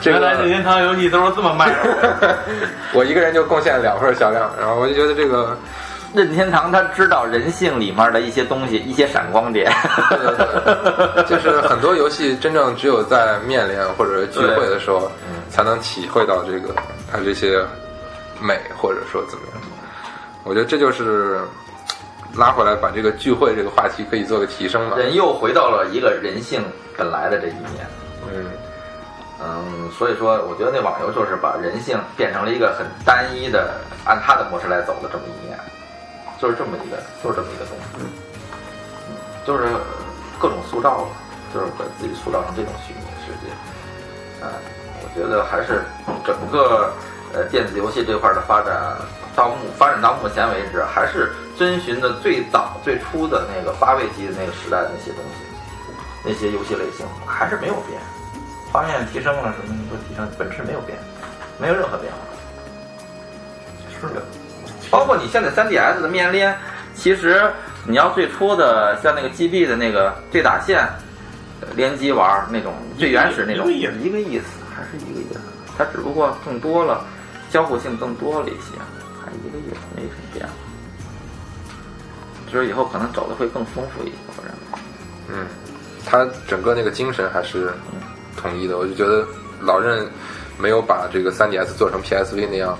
这
原来任
个
天堂游戏都是这么卖的。
我一个人就贡献了两份销量，然后我就觉得这个
任天堂他知道人性里面的一些东西，一些闪光点。
对对对，就是很多游戏真正只有在面连或者聚会的时候，才能体会到这个它这些美，或者说怎么样。我觉得这就是拉回来把这个聚会这个话题可以做个提升嘛。
人又回到了一个人性本来的这一面。
嗯，
嗯，所以说，我觉得那网游就是把人性变成了一个很单一的，按他的模式来走的这么一面，就是这么一个，就是这么一个东西，嗯，就是各种塑造吧，就是把自己塑造成这种虚拟的世界。啊、我觉得还是整个呃电子游戏这块的发展到目发展到目前为止，还是遵循的最早最初的那个八位机的那个时代的那些东西，那些游戏类型还是没有变。画面提升了，什么都提升，本质没有变，没有任何变化。是的，包括你现在 3DS 的面连，其实你要最初的像那个 GB 的那个对打线呃联机玩那种最原始那种，
一个意思，
还是一个意思。它只不过更多了，交互性更多了一些，就是以后可能走的会更丰富一些，我认为。
嗯，他整个那个精神还是统一的。我就觉得老任没有把这个 3DS 做成 PSV 那样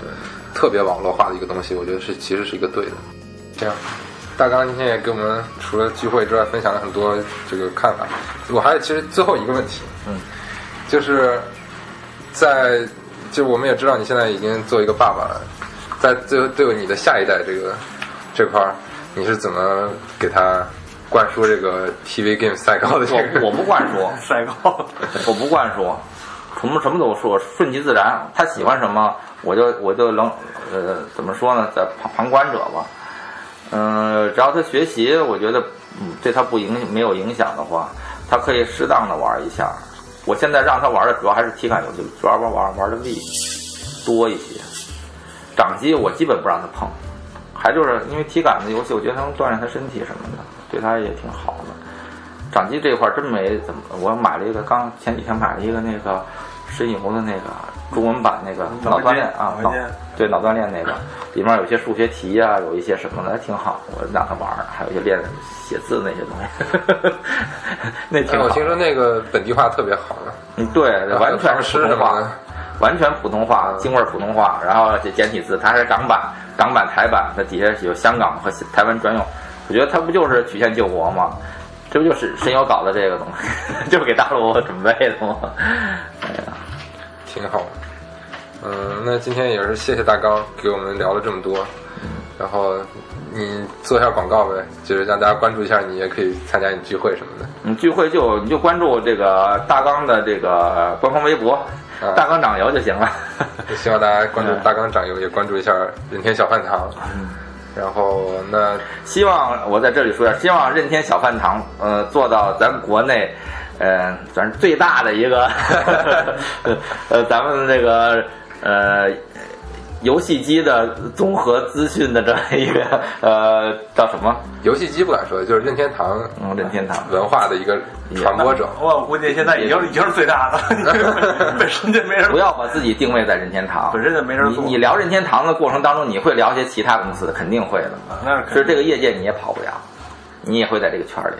特别网络化的一个东西，我觉得是其实是一个对的。这样，大刚今天也给我们除了聚会之外分享了很多这个看法。我还有其实最后一个问题，
嗯，
就是在就我们也知道你现在已经做一个爸爸了，在最后对你的下一代这个这块儿，你是怎么给他灌输这个 TV game 赛高的这个？
我我不灌输，
赛高，
我不灌输，什么什么都说，顺其自然。他喜欢什么，我就我就能，呃，怎么说呢，在旁旁观者吧。嗯、只要他学习，我觉得嗯，对他不影没有影响的话，他可以适当的玩一下。我现在让他玩的主要还是体感游戏，主要玩玩玩的 V 多一些。掌机我基本不让他碰，还就是因为体感的游戏，我觉得他能锻炼他身体什么的，对他也挺好的。掌机这块真没怎么，我买了一个，刚前几天买了一个那个神游的那个中文版那个脑锻炼啊，脑对脑锻炼那个，里面有些数学题呀、有一些什么的，还挺好，我让他玩儿，还有一些练写字那些东西，那挺好。
我听说那个本地化特别好呢。
嗯，对，完全是普通话，完全普通话，京味儿普通话，然后这简体字，它还是港版，港版台版，它底下有香港和台湾专用。我觉得它不就是曲线救国吗？这不就是神游搞的这个东西，就是给大陆准备的吗？哎呀，
挺好。嗯，那今天也是谢谢大刚给我们聊了这么多，然后你做一下广告呗，就是让大家关注一下你，也可以参加你聚会什么的。
你聚会就你就关注这个大刚的这个官方微博，
啊
大纲长油就行了。
也 希望大家关注大纲长油，也关注一下任天小饭堂。然后那
希望我在这里说一下，希望任天小饭堂呃做到咱国内。呃，反正最大的一个，呃，咱们这个呃游戏机的综合资讯的这么一个 呃叫什么？
游戏机不敢说，就是任天堂，
嗯，任天堂
文化的一个传播者。
我估计现在已经已经是最大的，本身就没人。
不要把自己定位在任天堂，
本身就没人做。
你你聊任天堂的过程当中，你会聊些其他公司的，肯定会的。
那
是这个业界你也跑不了，你也会在这个圈里。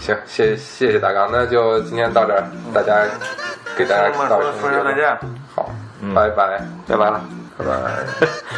行，谢谢谢大刚，那就今天到这儿，大家给大家
说声再见。
好，拜拜，
拜拜了，
拜拜。